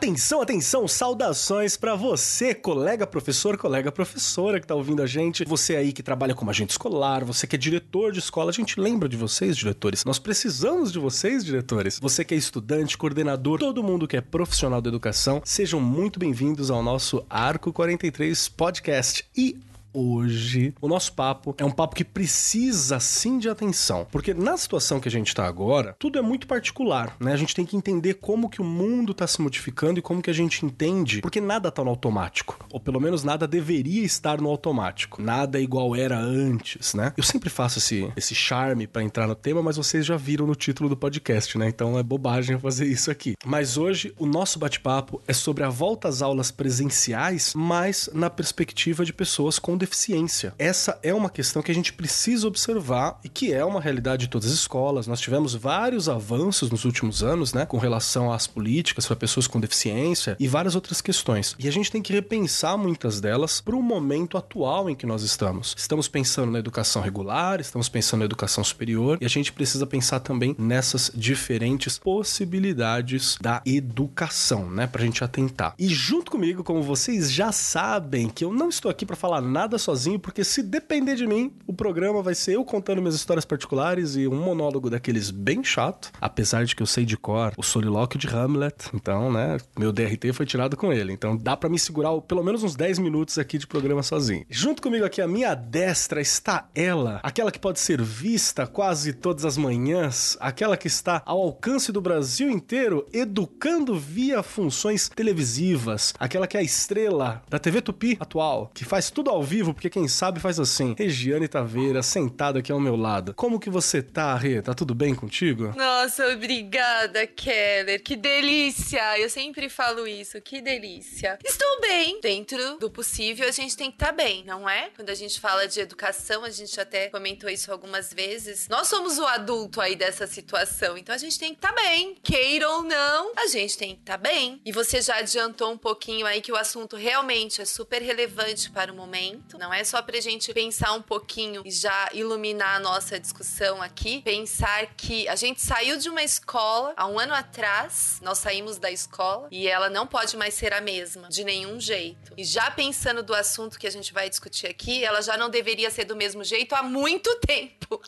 Atenção, atenção, saudações para você, colega professor, colega professora que tá ouvindo a gente, você aí que trabalha como agente escolar, você que é diretor de escola, a gente lembra de vocês, diretores. Nós precisamos de vocês, diretores. Você que é estudante, coordenador, todo mundo que é profissional da educação, sejam muito bem-vindos ao nosso Arco 43 podcast. E hoje o nosso papo é um papo que precisa sim de atenção, porque na situação que a gente está agora, tudo é muito particular, né? A gente tem que entender como que o mundo está se modificando e como que a gente entende, porque nada está no automático, ou pelo menos nada deveria estar no automático. Nada é igual era antes, né? Eu sempre faço esse, esse charme para entrar no tema, mas vocês já viram no título do podcast, né? Então é bobagem fazer isso aqui. Mas hoje o nosso bate-papo é sobre a volta às aulas presenciais, mas na perspectiva de pessoas com deficiência. Essa é uma questão que a gente precisa observar e que é uma realidade de todas as escolas. Nós tivemos vários avanços nos últimos anos, né, com relação às políticas para pessoas com deficiência e várias outras questões. E a gente tem que repensar muitas delas para o momento atual em que nós estamos. Estamos pensando na educação regular, estamos pensando na educação superior e a gente precisa pensar também nessas diferentes possibilidades da educação, né, para a gente atentar. E junto comigo, como vocês já sabem, que eu não estou aqui para falar nada nada sozinho, porque se depender de mim, o programa vai ser eu contando minhas histórias particulares e um monólogo daqueles bem chato, apesar de que eu sei de cor o solilóquio de Hamlet. Então, né, meu DRT foi tirado com ele. Então dá para me segurar pelo menos uns 10 minutos aqui de programa sozinho. Junto comigo aqui à minha destra está ela, aquela que pode ser vista quase todas as manhãs, aquela que está ao alcance do Brasil inteiro, educando via funções televisivas, aquela que é a estrela da TV Tupi atual, que faz tudo ao vivo vivo, porque quem sabe faz assim. Regiane Taveira, sentada aqui ao meu lado. Como que você tá, Rê? Tá tudo bem contigo? Nossa, obrigada, Keller. Que delícia! Eu sempre falo isso, que delícia. Estou bem. Dentro do possível, a gente tem que estar tá bem, não é? Quando a gente fala de educação, a gente até comentou isso algumas vezes. Nós somos o adulto aí dessa situação, então a gente tem que estar tá bem. Queira ou não, a gente tem que estar tá bem. E você já adiantou um pouquinho aí que o assunto realmente é super relevante para o momento Não é só pra gente pensar um pouquinho e já iluminar a nossa discussão aqui. Pensar que a gente saiu de uma escola há um ano atrás, nós saímos da escola e ela não pode mais ser a mesma, de nenhum jeito. E já pensando do assunto que a gente vai discutir aqui, ela já não deveria ser do mesmo jeito há muito tempo.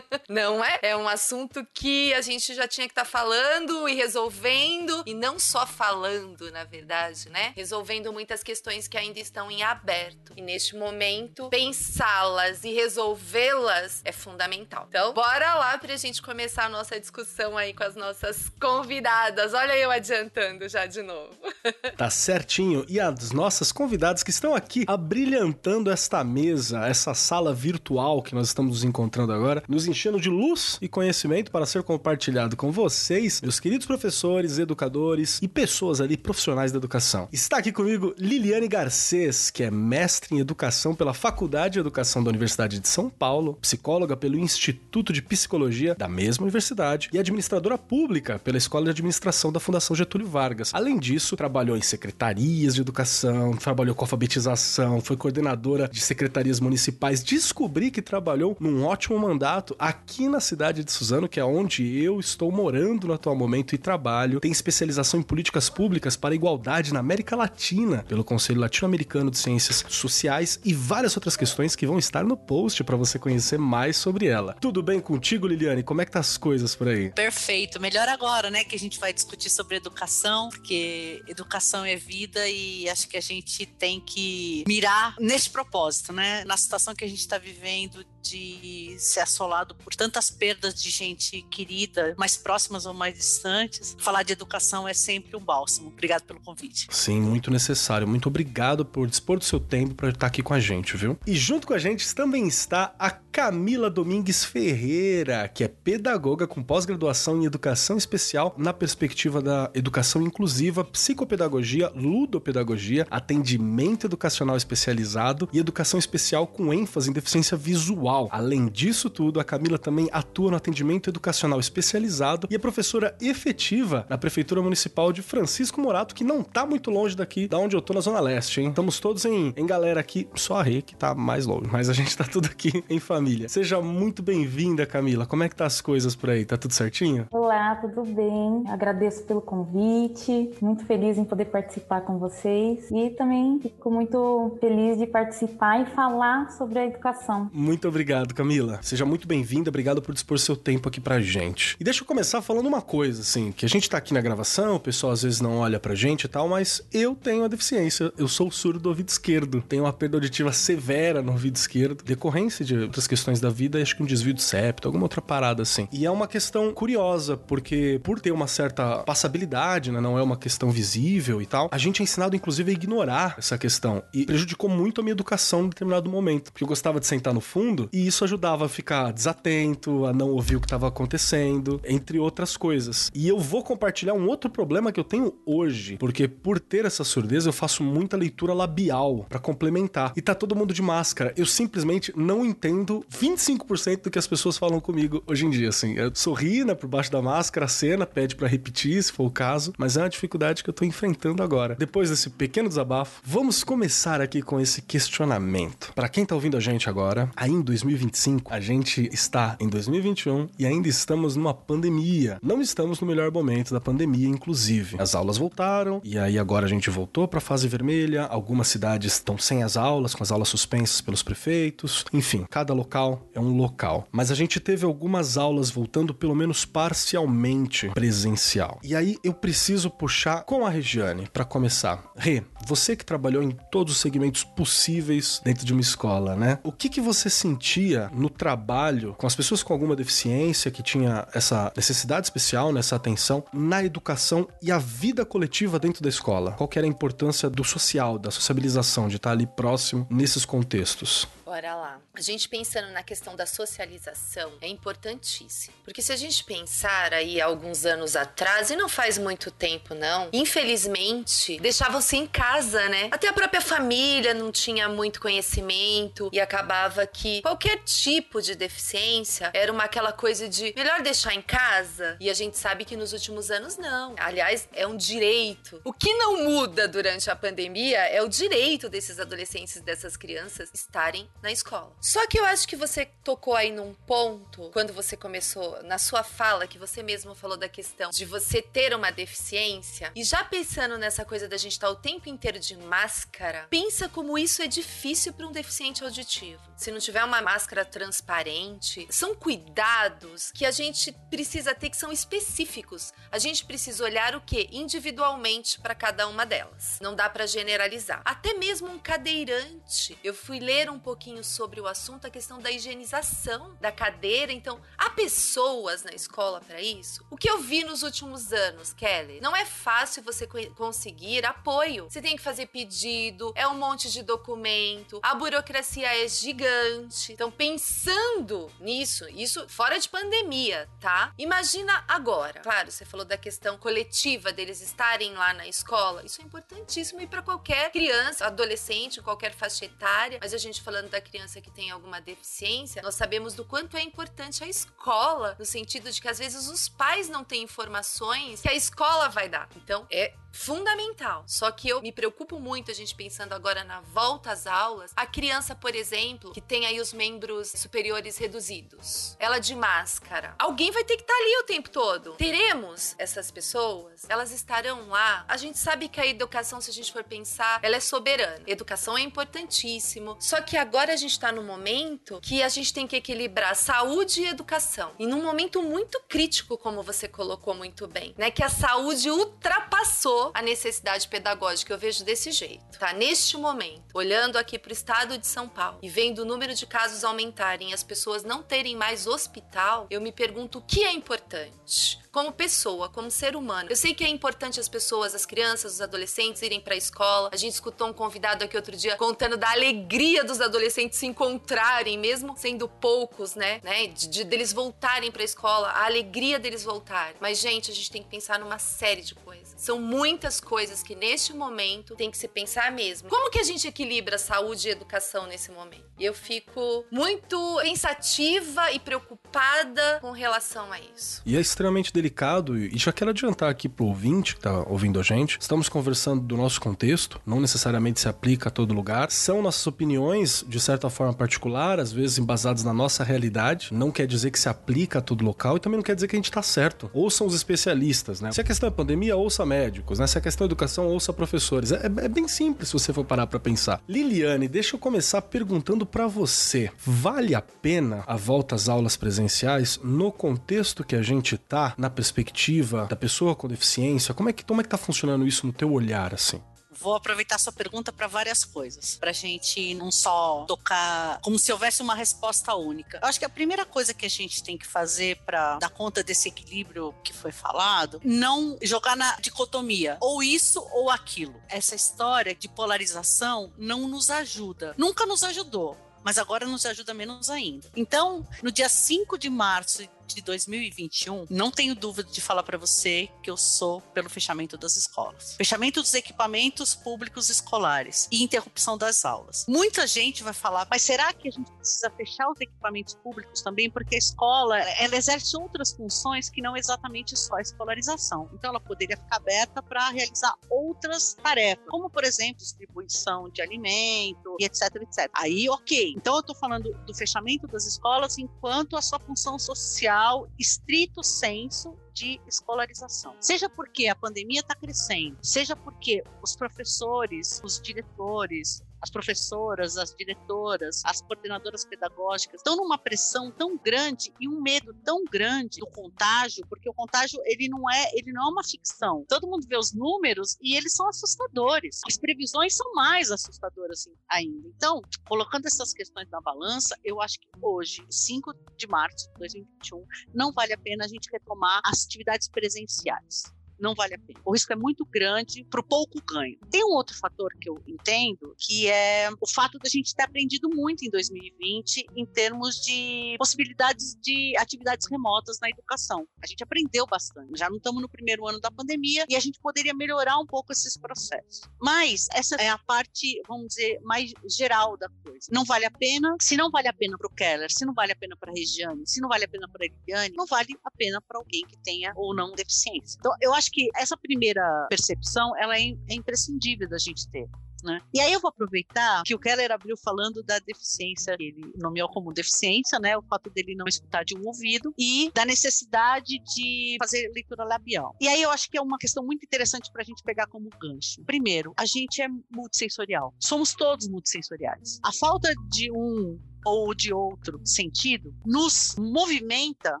não é? É um assunto que a gente já tinha que estar tá falando e resolvendo, e não só falando, na verdade, né? Resolvendo muitas questões que ainda estão em aberto. E neste momento, momento, pensá-las e resolvê-las é fundamental. Então, bora lá pra gente começar a nossa discussão aí com as nossas convidadas. Olha eu adiantando já de novo. tá certinho. E as nossas convidadas que estão aqui abrilhantando esta mesa, essa sala virtual que nós estamos nos encontrando agora, nos enchendo de luz e conhecimento para ser compartilhado com vocês, meus queridos professores, educadores e pessoas ali profissionais da educação. Está aqui comigo Liliane Garcês, que é mestre em educação pela Faculdade de Educação da Universidade de São Paulo, psicóloga pelo Instituto de Psicologia da mesma universidade e administradora pública pela Escola de Administração da Fundação Getúlio Vargas. Além disso, trabalhou em secretarias de educação, trabalhou com alfabetização, foi coordenadora de secretarias municipais. Descobri que trabalhou num ótimo mandato aqui na cidade de Suzano, que é onde eu estou morando no atual momento e trabalho. Tem especialização em políticas públicas para a igualdade na América Latina pelo Conselho Latino-Americano de Ciências Sociais e várias outras questões que vão estar no post para você conhecer mais sobre ela. Tudo bem contigo, Liliane? Como é que tá as coisas por aí? Perfeito. Melhor agora, né, que a gente vai discutir sobre educação, porque educação é vida e acho que a gente tem que mirar nesse propósito, né? Na situação que a gente está vivendo de ser assolado por tantas perdas de gente querida, mais próximas ou mais distantes, falar de educação é sempre um bálsamo. Obrigado pelo convite. Sim, muito necessário. Muito obrigado por dispor do seu tempo para estar aqui com a gente, viu? E junto com a gente também está a Camila Domingues Ferreira, que é pedagoga com pós-graduação em educação especial na perspectiva da educação inclusiva, psicopedagogia, ludopedagogia, atendimento educacional especializado e educação especial com ênfase em deficiência visual virtual. Além disso tudo, a Camila também atua no atendimento educacional especializado e é professora efetiva na Prefeitura Municipal de Francisco Morato, que não tá muito longe daqui, da onde eu tô na Zona Leste, hein? Estamos todos em, em galera aqui, só a Rê que tá mais longe, mas a gente tá tudo aqui em família. Seja muito bem-vinda, Camila. Como é que tá as coisas por aí? Tá tudo certinho? Olá, tudo bem? Agradeço pelo convite. Muito feliz em poder participar com vocês e também fico muito feliz de participar e falar sobre a educação. Muito obrigado, Camila. Seja muito bem-vinda. Obrigado por dispor seu tempo aqui pra gente. E deixa eu começar falando uma coisa, assim, que a gente tá aqui na gravação, o pessoal às vezes não olha pra gente e tal, mas eu tenho a deficiência. Eu sou surdo do ouvido esquerdo. Tenho uma perda auditiva severa no ouvido esquerdo, decorrência de outras questões da vida, acho que um desvio de septo, alguma outra parada assim. E é uma questão curiosa, porque por ter uma certa passabilidade, né, não é uma questão visível e tal, a gente é ensinado inclusive a ignorar essa questão e prejudicou muito a minha educação em determinado momento, porque eu gostava de sentar no fundo e isso ajudava a ficar desatento, a não ouvir o que estava acontecendo, entre outras coisas. E eu vou compartilhar um outro problema que eu tenho hoje, porque por ter essa surdez eu faço muita leitura labial para complementar. E tá todo mundo de máscara. Eu simplesmente não entendo 25% do que as pessoas falam comigo hoje em dia, assim. Eu sorri, né, por baixo da máscara, a cena pede para repetir, se for o caso, mas é uma dificuldade que eu tô enfrentando agora. Depois desse pequeno desabafo, vamos começar aqui com esse questionamento. Para quem tá ouvindo a gente agora, aí em 2025, a gente está em 2021 e ainda estamos numa pandemia. Não estamos no melhor momento da pandemia, inclusive. As aulas voltaram e aí agora a gente voltou para fase vermelha. Algumas cidades estão sem as aulas, com as aulas suspensas pelos prefeitos. Enfim, cada local é um local. Mas a gente teve algumas aulas voltando pelo menos parcialmente presencial. E aí eu preciso puxar com a Regiane para começar. Rê, você que trabalhou em todos os segmentos possíveis dentro de uma escola, né? O que que você sentia no trabalho com as pessoas com alguma deficiência que tinha essa necessidade especial, nessa atenção na educação e a vida coletiva dentro da escola? Qual que era a importância do social, da sociabilização, de estar ali próximo nesses contextos? Bora lá. A gente pensando na questão da socialização é importantíssimo. Porque se a gente pensar aí alguns anos atrás, e não faz muito tempo não, infelizmente deixavam-se em casa, né? Até a própria família não tinha muito conhecimento e acabava que qualquer tipo de deficiência era uma aquela coisa de melhor deixar em casa. E a gente sabe que nos últimos anos não. Aliás, é um direito. O que não muda durante a pandemia é o direito desses adolescentes, dessas crianças estarem na escola. Só que eu acho que você tocou aí num ponto, quando você começou, na sua fala, que você mesmo falou da questão de você ter uma deficiência, e já pensando nessa coisa da gente estar o tempo inteiro de máscara, pensa como isso é difícil para um deficiente auditivo. Se não tiver uma máscara transparente, são cuidados que a gente precisa ter que são específicos. A gente precisa olhar o que individualmente para cada uma delas. Não dá para generalizar. Até mesmo um cadeirante. Eu fui ler um pouquinho sobre o assunto, a questão da higienização da cadeira. Então, há pessoas na escola para isso? O que eu vi nos últimos anos, Kelly, não é fácil você conseguir apoio. Você tem que fazer pedido, é um monte de documento, a burocracia é gigante. Então, pensando nisso, isso fora de pandemia, tá? Imagina agora. Claro, você falou da questão coletiva deles estarem lá na escola. Isso é importantíssimo e para qualquer criança, adolescente, qualquer faixa etária. Mas a gente falando da criança que tem alguma deficiência, nós sabemos do quanto é importante a escola, no sentido de que às vezes os pais não têm informações que a escola vai dar. Então, é fundamental. Só que eu me preocupo muito, a gente pensando agora na volta às aulas, a criança, por exemplo, que tem aí os membros superiores reduzidos, ela de máscara. Alguém vai ter que estar tá ali o tempo todo. Teremos essas pessoas? Elas estarão lá? A gente sabe que a educação, se a gente for pensar, ela é soberana. Educação é importantíssimo. Só que agora a gente está no momento que a gente tem que equilibrar saúde e educação. E num momento muito crítico, como você colocou muito bem, né? Que a saúde ultrapassou a necessidade pedagógica. Eu vejo desse jeito, tá? Neste momento, olhando aqui para o estado de São Paulo e vendo o número de casos aumentarem as pessoas não terem mais hospital, eu me pergunto o que é importante. como pessoa, como ser humano. Eu sei que é importante as pessoas, as crianças, os adolescentes irem para a escola. A gente escutou um convidado aqui outro dia contando da alegria dos adolescentes se encontrarem, mesmo sendo poucos, né? né? De, de deles voltarem para a escola, a alegria deles voltarem. Mas gente, a gente tem que pensar numa série de coisas. São muitas coisas que neste momento tem que se pensar mesmo. Como que a gente equilibra saúde e educação nesse momento? Eu fico muito pensativa e preocupada com relação a isso. E é extremamente delicado, e já quero adiantar aqui pro ouvinte que tá ouvindo a gente, estamos conversando do nosso contexto, não necessariamente se aplica a todo lugar, são nossas opiniões, de certa forma particular, às vezes embasadas na nossa realidade, não quer dizer que se aplica a todo local e também não quer dizer que a gente tá certo. Ouçam os especialistas, né? Se a questão é pandemia, ouça médicos? Se questão é educação, ouça professores. É, é bem simples se você for parar para pensar. Liliane, deixa eu começar perguntando para você: vale a pena a volta às aulas presenciais no contexto que a gente tá, na perspectiva da pessoa com deficiência? Como é que, como é que tá funcionando isso no teu olhar, assim? Vou aproveitar sua pergunta para várias coisas, para a gente não só tocar como se houvesse uma resposta única. Eu acho que a primeira coisa que a gente tem que fazer para dar conta desse equilíbrio que foi falado, não jogar na dicotomia, ou isso ou aquilo. Essa história de polarização não nos ajuda, nunca nos ajudou mas agora nos ajuda menos ainda. Então, no dia 5 de março de 2021, não tenho dúvida de falar para você que eu sou pelo fechamento das escolas. Fechamento dos equipamentos públicos escolares e interrupção das aulas. Muita gente vai falar, mas será que a gente precisa fechar os equipamentos públicos também? Porque a escola, ela exerce outras funções que não exatamente só a escolarização. Então, ela poderia ficar aberta para realizar outras tarefas, como, por exemplo, distribuição de alimento e etc, etc. Aí, ok. Então, eu estou falando do fechamento das escolas enquanto a sua função social estrito senso de escolarização. Seja porque a pandemia está crescendo, seja porque os professores, os diretores, as professoras, as diretoras, as coordenadoras pedagógicas estão numa pressão tão grande e um medo tão grande do contágio, porque o contágio ele não é, ele não é uma ficção. Todo mundo vê os números e eles são assustadores. As previsões são mais assustadoras ainda. Então, colocando essas questões na balança, eu acho que hoje, 5 de março de 2021, não vale a pena a gente retomar as atividades presenciais não vale a pena. O risco é muito grande para o pouco ganho. Tem um outro fator que eu entendo, que é o fato da gente ter aprendido muito em 2020 em termos de possibilidades de atividades remotas na educação. A gente aprendeu bastante. Já não estamos no primeiro ano da pandemia e a gente poderia melhorar um pouco esses processos. Mas essa é a parte, vamos dizer, mais geral da coisa. Não vale a pena. Se não vale a pena para o Keller, se não vale a pena para a Regiane, se não vale a pena para a Eliane, não vale a pena para alguém que tenha ou não deficiência. Então, eu acho acho que essa primeira percepção ela é, é imprescindível da gente ter. Né? E aí eu vou aproveitar que o Keller abriu falando da deficiência, que ele nomeou como deficiência, né? O fato dele não escutar de um ouvido e da necessidade de fazer leitura labial. E aí eu acho que é uma questão muito interessante para a gente pegar como gancho. Primeiro, a gente é multissensorial. Somos todos multissensoriais. A falta de um ou de outro sentido nos movimenta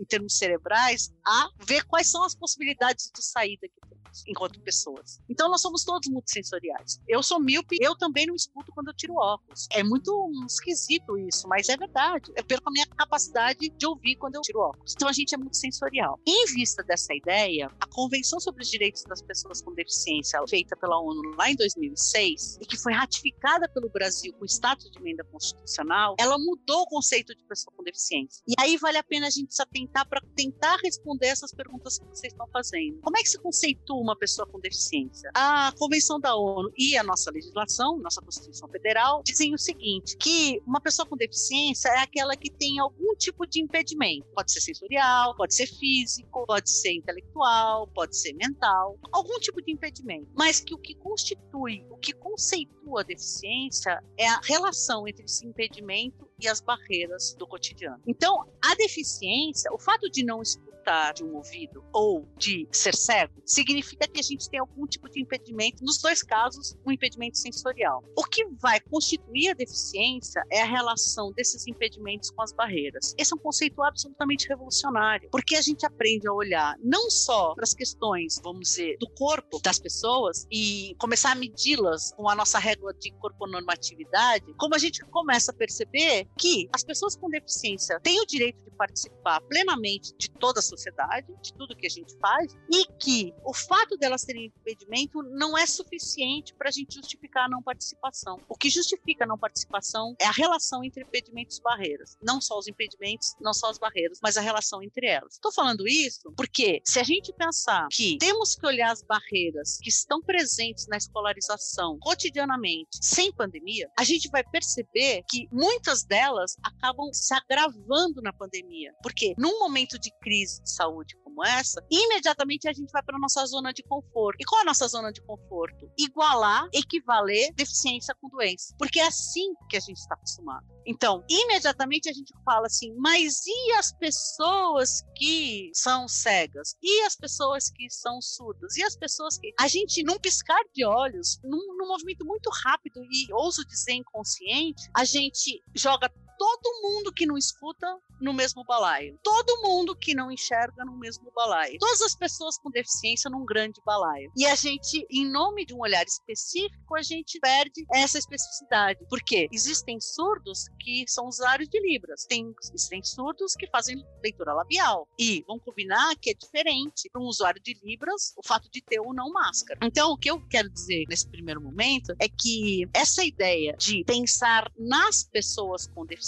em termos cerebrais, a ver quais são as possibilidades de saída que enquanto pessoas. Então nós somos todos multissensoriais. Eu sou míope, eu também não escuto quando eu tiro óculos. É muito esquisito isso, mas é verdade. Eu perco a minha capacidade de ouvir quando eu tiro óculos. Então a gente é multissensorial. Em vista dessa ideia, a Convenção sobre os Direitos das Pessoas com Deficiência, feita pela ONU lá em 2006 e que foi ratificada pelo Brasil com status de emenda constitucional, ela mudou o conceito de pessoa com deficiência. E aí vale a pena a gente se atentar para tentar responder essas perguntas que vocês estão fazendo. Como é que se conceitua uma pessoa com deficiência. A Convenção da ONU e a nossa legislação, nossa Constituição Federal, dizem o seguinte: que uma pessoa com deficiência é aquela que tem algum tipo de impedimento. Pode ser sensorial, pode ser físico, pode ser intelectual, pode ser mental, algum tipo de impedimento. Mas que o que constitui, o que conceitua a deficiência é a relação entre esse impedimento e as barreiras do cotidiano. Então, a deficiência, o fato de não escutar de um ouvido ou de ser cego, significa que a gente tem algum tipo de impedimento, nos dois casos, um impedimento sensorial. O que vai constituir a deficiência é a relação desses impedimentos com as barreiras. Esse é um conceito absolutamente revolucionário, porque a gente aprende a olhar não só para as questões, vamos dizer, do corpo das pessoas e começar a medi-las com a nossa régua de corponormatividade, como a gente começa a perceber que as pessoas com deficiência têm o direito de participar plenamente de toda a sociedade, de tudo que a gente faz, e que o fato delas terem impedimento não é suficiente para a gente justificar a não participação. O que justifica a não participação é a relação entre impedimentos e barreiras. Não só os impedimentos, não só as barreiras, mas a relação entre elas. Estou falando isso porque se a gente pensar que temos que olhar as barreiras que estão presentes na escolarização cotidianamente, sem pandemia, a gente vai perceber que muitas delas acabam se agravando na pandemia. Porque num momento de crise de saúde como essa, imediatamente a gente vai para nossa zona de conforto. E qual é a nossa zona de conforto? Igualar, equivaler deficiência com doença. Porque é assim que a gente está acostumado. Então, imediatamente a gente fala assim, mas e as pessoas que são cegas? E as pessoas que são surdas? E as pessoas que. A gente, num piscar de olhos, num, num movimento muito rápido e ouso dizer inconsciente, a gente joga todo mundo que não escuta no mesmo balaio. Todo mundo que não enxerga no mesmo balaio. Todas as pessoas com deficiência num grande balaio. E a gente, em nome de um olhar específico, a gente perde essa especificidade. Porque existem surdos que são usuários de Libras. Tem, existem surdos que fazem leitura labial. E vamos combinar que é diferente para um usuário de Libras o fato de ter ou não máscara. Então, o que eu quero dizer nesse primeiro momento é que essa ideia de pensar nas pessoas com deficiência,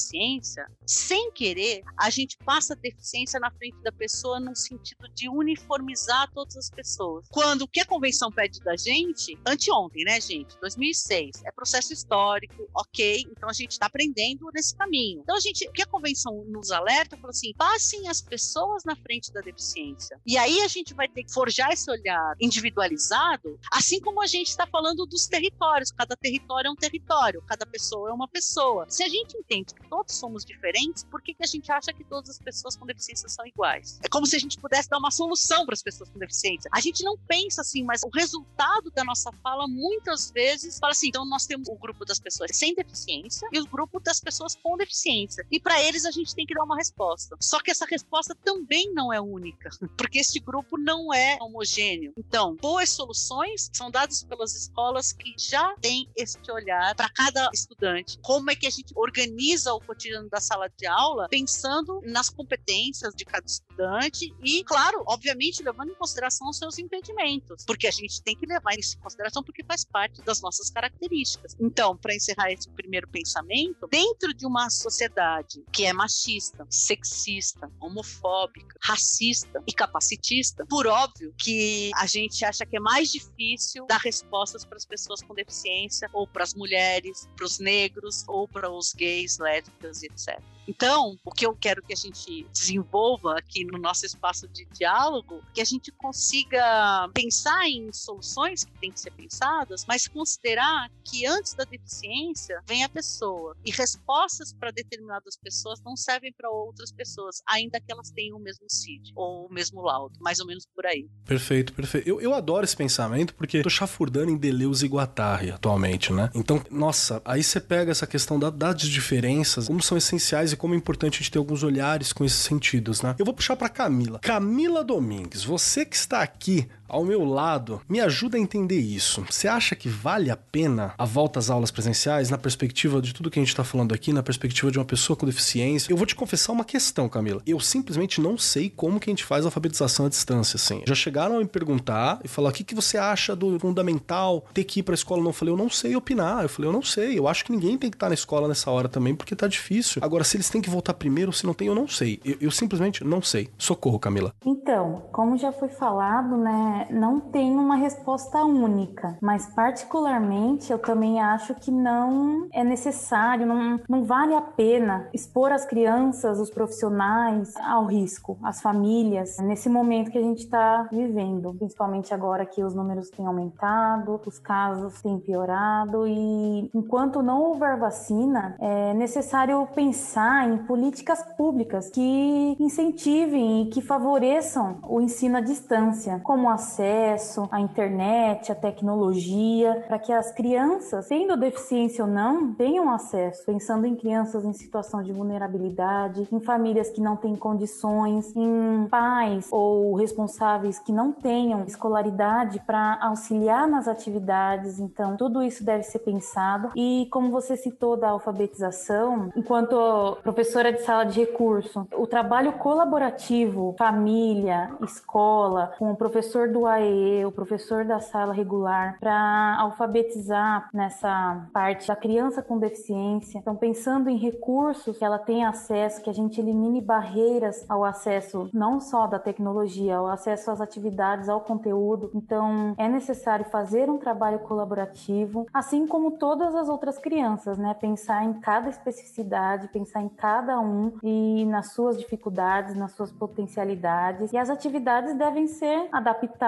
sem querer, a gente passa a deficiência na frente da pessoa no sentido de uniformizar todas as pessoas. Quando o que a convenção pede da gente, anteontem, né, gente? 2006, é processo histórico, ok, então a gente está aprendendo nesse caminho. Então a gente, o que a convenção nos alerta, fala assim, passem as pessoas na frente da deficiência. E aí a gente vai ter que forjar esse olhar individualizado, assim como a gente está falando dos territórios. Cada território é um território, cada pessoa é uma pessoa. Se a gente entende que todos somos diferentes, por que, que a gente acha que todas as pessoas com deficiência são iguais. É como se a gente pudesse dar uma solução para as pessoas com deficiência. A gente não pensa assim, mas o resultado da nossa fala muitas vezes fala assim: então nós temos o grupo das pessoas sem deficiência e o grupo das pessoas com deficiência. E para eles a gente tem que dar uma resposta. Só que essa resposta também não é única, porque este grupo não é homogêneo. Então, boas soluções são dadas pelas escolas que já têm este olhar para cada estudante. Como é que a gente organiza o cotidiano da sala de aula pensando nas competências de cada estudante e, claro, obviamente, levando em consideração os seus impedimentos, porque a gente tem que levar isso em consideração porque faz parte das nossas características. Então, para encerrar esse primeiro pensamento, dentro de uma sociedade que é machista, sexista, homofóbica, racista e capacitista, por óbvio que a gente acha que é mais difícil dar respostas para as pessoas com deficiência ou para as mulheres, para os negros ou para os gays, lésbicas, etc. Então, o que eu quero que a gente desenvolva aqui no nosso espaço de diálogo, que a gente consiga pensar em soluções que têm que ser pensadas, mas considerar que antes da deficiência vem a pessoa e respostas para determinadas pessoas não servem para outras pessoas, ainda que elas tenham o mesmo CID ou o mesmo laudo, mais ou menos por aí. Perfeito, perfeito. Eu, eu adoro esse pensamento porque tô chafurdando em Deleuze e Guattari atualmente, né? Então, nossa, aí você pega essa questão da, das diferenças, como são essenciais e como é importante a gente ter alguns olhares com esses sentidos, né? Eu vou puxar para Camila. Camila Domingues, você que está aqui ao meu lado, me ajuda a entender isso. Você acha que vale a pena a volta às aulas presenciais na perspectiva de tudo que a gente está falando aqui, na perspectiva de uma pessoa com deficiência? Eu vou te confessar uma questão, Camila. Eu simplesmente não sei como que a gente faz a alfabetização à distância, assim. Já chegaram a me perguntar e falar: o que, que você acha do fundamental ter que ir para a escola? Não, eu falei, eu não sei opinar. Eu falei, eu não sei. Eu acho que ninguém tem que estar tá na escola nessa hora também, porque tá difícil. Agora, se eles têm que voltar primeiro, se não tem, eu não sei. Eu, eu simplesmente não sei. Socorro, Camila. Então, como já foi falado, né? Não tem uma resposta única, mas particularmente eu também acho que não é necessário, não, não vale a pena expor as crianças, os profissionais ao risco, as famílias, nesse momento que a gente está vivendo, principalmente agora que os números têm aumentado, os casos têm piorado. E enquanto não houver vacina, é necessário pensar em políticas públicas que incentivem e que favoreçam o ensino à distância, como as acesso à internet, à tecnologia, para que as crianças, tendo deficiência ou não, tenham acesso, pensando em crianças em situação de vulnerabilidade, em famílias que não têm condições, em pais ou responsáveis que não tenham escolaridade para auxiliar nas atividades. Então, tudo isso deve ser pensado. E como você citou da alfabetização, enquanto professora de sala de recurso, o trabalho colaborativo, família, escola, com o professor do AE, o professor da sala regular, para alfabetizar nessa parte da criança com deficiência. Então, pensando em recursos que ela tenha acesso, que a gente elimine barreiras ao acesso não só da tecnologia, ao acesso às atividades, ao conteúdo. Então, é necessário fazer um trabalho colaborativo, assim como todas as outras crianças, né? Pensar em cada especificidade, pensar em cada um e nas suas dificuldades, nas suas potencialidades. E as atividades devem ser adaptadas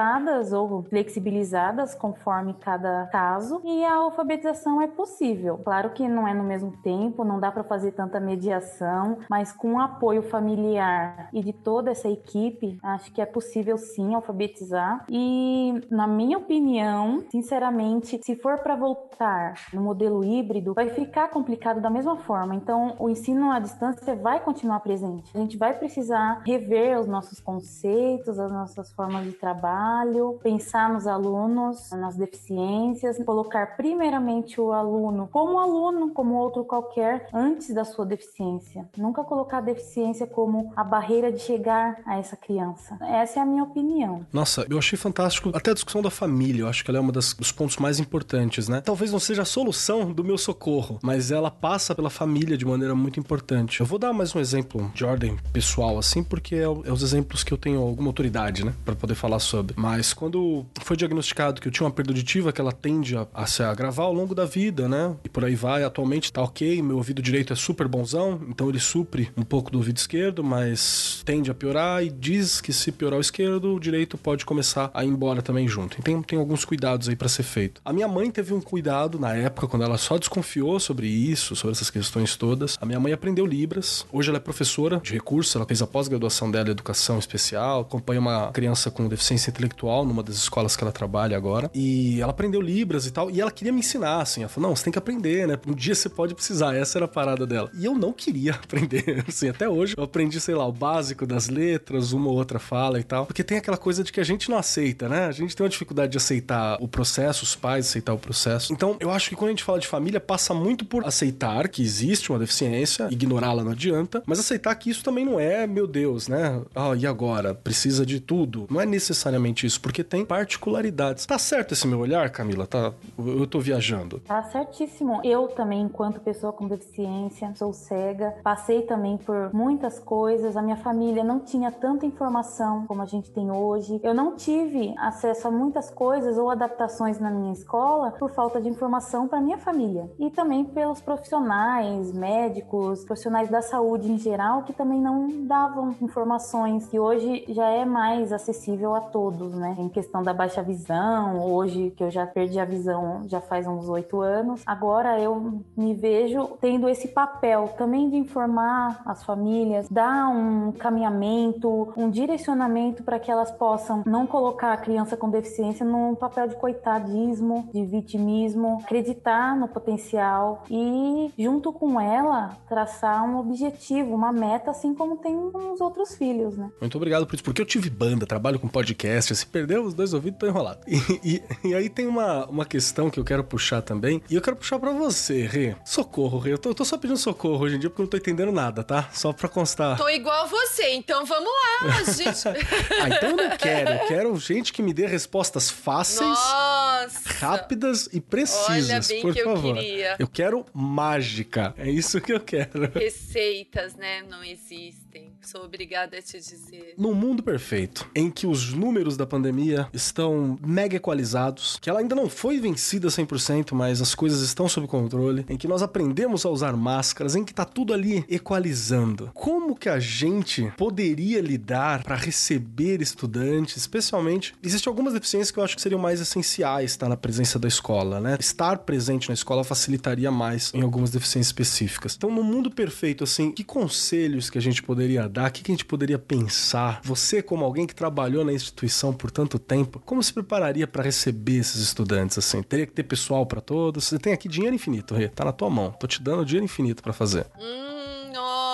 ou flexibilizadas conforme cada caso. E a alfabetização é possível. Claro que não é no mesmo tempo, não dá para fazer tanta mediação, mas com o apoio familiar e de toda essa equipe, acho que é possível sim alfabetizar. E, na minha opinião, sinceramente, se for para voltar no modelo híbrido, vai ficar complicado da mesma forma. Então, o ensino à distância vai continuar presente. A gente vai precisar rever os nossos conceitos, as nossas formas de trabalho, pensar nos alunos, nas deficiências, colocar primeiramente o aluno como aluno, como outro qualquer, antes da sua deficiência. Nunca colocar a deficiência como a barreira de chegar a essa criança. Essa é a minha opinião. Nossa, eu achei fantástico até a discussão da família. Eu acho que ela é das, dos pontos mais importantes, né? Talvez não seja a solução do meu socorro, mas ela passa pela família de maneira muito importante. Eu vou dar mais um exemplo de ordem pessoal, assim, porque é, é os exemplos que eu tenho alguma autoridade, né, para poder falar sobre. Mas quando foi diagnosticado que eu tinha uma perda auditiva que ela tende a, a se agravar ao longo da vida, né? E por aí vai. Atualmente tá ok, meu ouvido direito é super bonzão, então ele supre um pouco do ouvido esquerdo, mas tende a piorar e diz que se piorar o esquerdo, o direito pode começar a ir embora também junto. Então tem alguns cuidados aí para ser feito. A minha mãe teve um cuidado na época quando ela só desconfiou sobre isso, sobre essas questões todas. A minha mãe aprendeu Libras. Hoje ela é professora de recursos, ela fez a pós-graduação dela em educação especial, acompanha uma criança com deficiência intelectual numa das escolas que ela trabalha agora. E ela aprendeu Libras e tal, e ela queria me ensinar assim. Ela falou: "Não, você tem que aprender, né? Um dia você pode precisar". Essa era a parada dela. E eu não queria aprender, assim, até hoje eu aprendi, sei lá, o básico das letras, uma ou outra fala e tal, porque tem aquela coisa de que a gente não aceita, né? A gente tem uma dificuldade de aceitar o processo, os pais aceitar o processo. Então, eu acho que quando a gente fala de família, passa muito por aceitar que existe uma deficiência, ignorá-la não adianta, mas aceitar que isso também não é, meu Deus, né? Ah, e agora? Precisa de tudo. Não é necessariamente isso, porque tem particularidades. Tá certo esse meu olhar, Camila? Tá? Eu tô viajando. Tá certíssimo. Eu também, enquanto pessoa com deficiência, sou cega, passei também por muitas coisas. A minha família não tinha tanta informação como a gente tem hoje. Eu não tive acesso a muitas coisas ou adaptações na minha escola por falta de informação para minha família e também pelos profissionais, médicos, profissionais da saúde em geral que também não davam informações que hoje já é mais acessível a todos, né? Em questão da baixa visão, hoje que eu já perdi a visão já faz uns oito anos, agora eu me vejo tendo esse papel também de informar as famílias, dar um caminhamento, um direcionamento para que elas possam não colocar a criança com deficiência num papel de coitadismo, de vitimismo, acreditar no potencial e, junto com ela, traçar um objetivo, uma meta, assim como tem os outros filhos, né? Muito obrigado por isso, porque eu tive banda, trabalho com podcast, se perdeu os dois ouvidos, tô enrolado. E, e, e, aí tem uma, uma questão que eu quero puxar também, e eu quero puxar para você, Rê. Socorro, Rê. Eu tô, eu tô, só pedindo socorro hoje em dia porque eu não tô entendendo nada, tá? Só pra constar. Tô igual a você, então vamos lá, gente. ah, então eu não quero. Eu quero gente que me dê respostas fáceis, Nossa. rápidas e precisas, Olha bem por que favor. eu queria. Eu quero mágica. É isso que eu quero. Receitas, né? Não existem. Sou obrigada a te dizer. Num mundo perfeito, em que os números da pandemia estão mega equalizados, que ela ainda não foi vencida 100%, mas as coisas estão sob controle, em que nós aprendemos a usar máscaras, em que tá tudo ali equalizando. Como que a gente poderia lidar para receber estudantes, especialmente, existem algumas deficiências que eu acho que seriam mais essenciais, está na presença da escola, né? Estar presente na escola facilitaria mais em algumas deficiências específicas. Então, no mundo perfeito, assim, que conselhos que a gente poderia dar? O que a gente poderia pensar? Você, como alguém que trabalhou na instituição por tanto tempo, como se prepararia para receber esses estudantes, assim? Teria que ter pessoal para todos? Você tem aqui dinheiro infinito, Rê. Tá na tua mão. Tô te dando dinheiro infinito para fazer. Hum, nossa.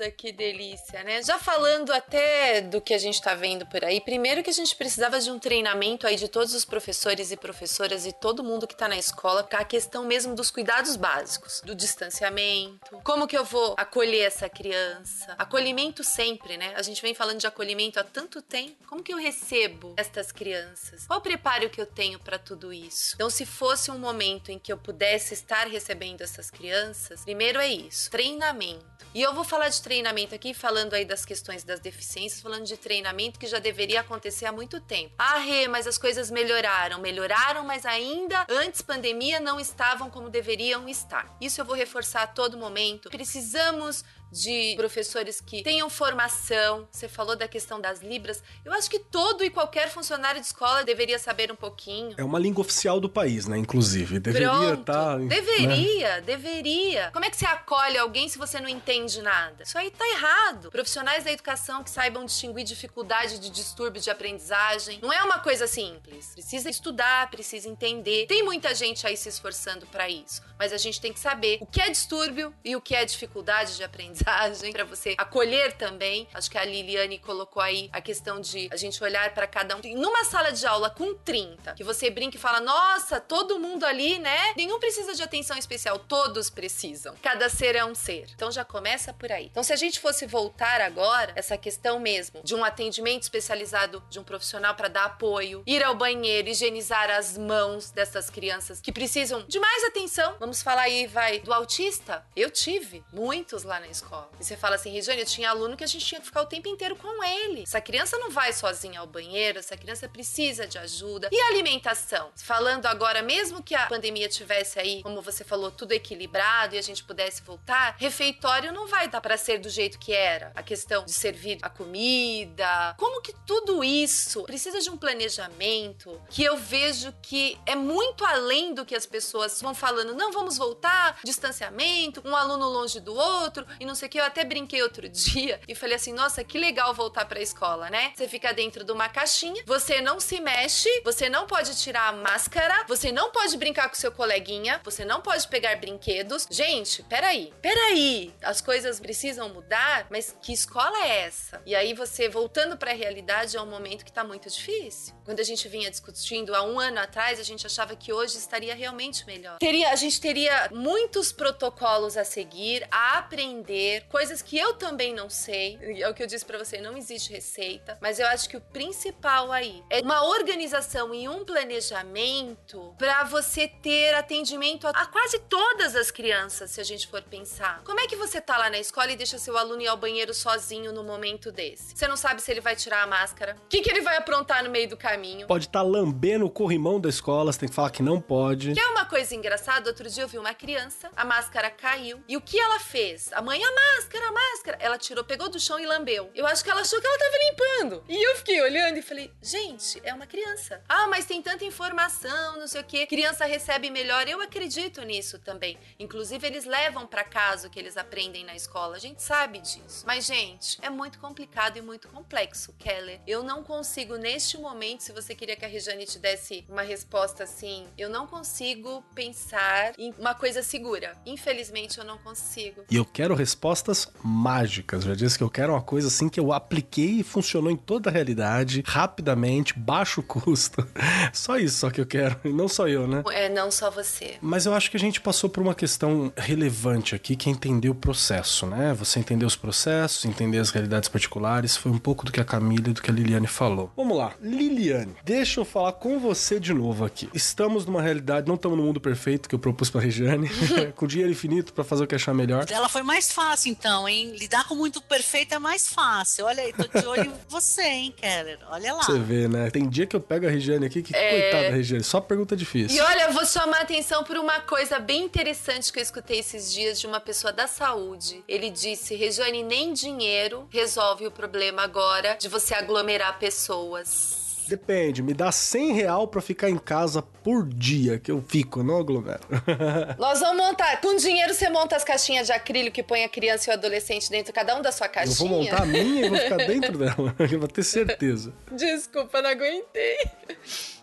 Nossa, que delícia, né? Já falando até do que a gente tá vendo por aí, primeiro que a gente precisava de um treinamento aí de todos os professores e professoras e todo mundo que tá na escola, para a questão mesmo dos cuidados básicos, do distanciamento, como que eu vou acolher essa criança? Acolhimento sempre, né? A gente vem falando de acolhimento há tanto tempo. Como que eu recebo estas crianças? Qual o preparo que eu tenho para tudo isso? Então, se fosse um momento em que eu pudesse estar recebendo essas crianças, primeiro é isso, treinamento. E eu vou falar de treinamento aqui, falando aí das questões das deficiências, falando de treinamento que já deveria acontecer há muito tempo. Ah, Rê, mas as coisas melhoraram. Melhoraram, mas ainda antes pandemia não estavam como deveriam estar. Isso eu vou reforçar a todo momento. Precisamos de professores que tenham formação. Você falou da questão das libras. Eu acho que todo e qualquer funcionário de escola deveria saber um pouquinho. É uma língua oficial do país, né? Inclusive. Deveria estar. Tá, deveria, né? deveria. Como é que você acolhe alguém se você não entende nada? Isso aí tá errado. Profissionais da educação que saibam distinguir dificuldade de distúrbio de aprendizagem. Não é uma coisa simples. Precisa estudar, precisa entender. Tem muita gente aí se esforçando para isso. Mas a gente tem que saber o que é distúrbio e o que é dificuldade de aprendizagem aprendizagem, para você acolher também. Acho que a Liliane colocou aí a questão de a gente olhar para cada um. Numa sala de aula com 30, que você brinca e fala: "Nossa, todo mundo ali, né? Nenhum precisa de atenção especial, todos precisam. Cada ser é um ser". Então já começa por aí. Então se a gente fosse voltar agora essa questão mesmo de um atendimento especializado de um profissional para dar apoio, ir ao banheiro, higienizar as mãos dessas crianças que precisam de mais atenção. Vamos falar aí vai do autista. Eu tive muitos lá na escola escola. E você fala assim, Regiane, eu tinha aluno que a gente tinha que ficar o tempo inteiro com ele. Essa criança não vai sozinha ao banheiro, essa criança precisa de ajuda. E alimentação? Falando agora, mesmo que a pandemia tivesse aí, como você falou, tudo equilibrado e a gente pudesse voltar, refeitório não vai dar para ser do jeito que era. A questão de servir a comida, como que tudo isso precisa de um planejamento que eu vejo que é muito além do que as pessoas vão falando, não vamos voltar, distanciamento, um aluno longe do outro e não sei o que. Eu até brinquei outro dia e falei assim: nossa, que legal voltar pra escola, né? Você fica dentro de uma caixinha, você não se mexe, você não pode tirar a máscara, você não pode brincar com seu coleguinha, você não pode pegar brinquedos. Gente, peraí, peraí. As coisas precisam mudar, mas que escola é essa? E aí você, voltando pra realidade, é um momento que tá muito difícil. Quando a gente vinha discutindo há um ano atrás, a gente achava que hoje estaria realmente melhor. Teria, a gente teria muitos protocolos a seguir, a aprender coisas que eu também não sei. É o que eu disse para você, não existe receita, mas eu acho que o principal aí é uma organização e um planejamento para você ter atendimento a, a, quase todas as crianças, se a gente for pensar. Como é que você tá lá na escola e deixa seu aluno ir ao banheiro sozinho no momento desse? Você não sabe se ele vai tirar a máscara, o que, que ele vai aprontar no meio do caminho. Pode estar tá lambendo o corrimão da escola, você tem que falar que não pode. Que é uma coisa engraçada, outro dia eu vi uma criança, a máscara caiu, e o que ela fez? A mãe máscara, máscara. Ela tirou, pegou do chão e lambeu. Eu acho que ela achou que ela tava limpando. E eu fiquei olhando e falei, gente, é uma criança. Ah, mas tem tanta informação, não sei o quê. Criança recebe melhor. Eu acredito nisso também. Inclusive, eles levam para casa o que eles aprendem na escola. A gente sabe disso. Mas, gente, é muito complicado e muito complexo, Keller. Eu não consigo, neste momento, se você queria que a Rejane te desse uma resposta assim, eu não consigo pensar em uma coisa segura. Infelizmente, eu não consigo. E eu quero resposta respostas mágicas. Já disse que eu quero uma coisa assim que eu apliquei e funcionou em toda a realidade, rapidamente, baixo custo. Só isso só que eu quero, e não só eu, né? É, não só você. Mas eu acho que a gente passou por uma questão relevante aqui, que é entender o processo, né? Você entender os processos, entender as realidades particulares, foi um pouco do que a Camila e do que a Liliane falou. Vamos lá, Liliane, deixa eu falar com você de novo aqui. Estamos numa realidade, não estamos no mundo perfeito que eu propus pra Regiane, com dinheiro infinito para fazer o que achar melhor. Ela foi mais fácil fácil, então, hein? Lidar com muito perfeito é mais fácil. Olha aí, tô de olho em você, hein, Keller? Olha lá. Você vê, né? Tem dia que eu pego a Regiane aqui, que é... coitada da Regiane, só pergunta difícil. E olha, eu vou chamar a atenção por uma coisa bem interessante que eu escutei esses dias de uma pessoa da saúde. Ele disse: Regiane, nem dinheiro resolve o problema agora de você aglomerar pessoas. Depende, me dá 100 real pra ficar em casa por dia que eu fico, não aglomero. Nós vamos montar. Com dinheiro você monta as caixinhas de acrílico que põe a criança e o adolescente dentro, cada um da sua caixinha. Eu vou montar a minha e vou ficar dentro dela. Eu vou ter certeza. Desculpa, não aguentei.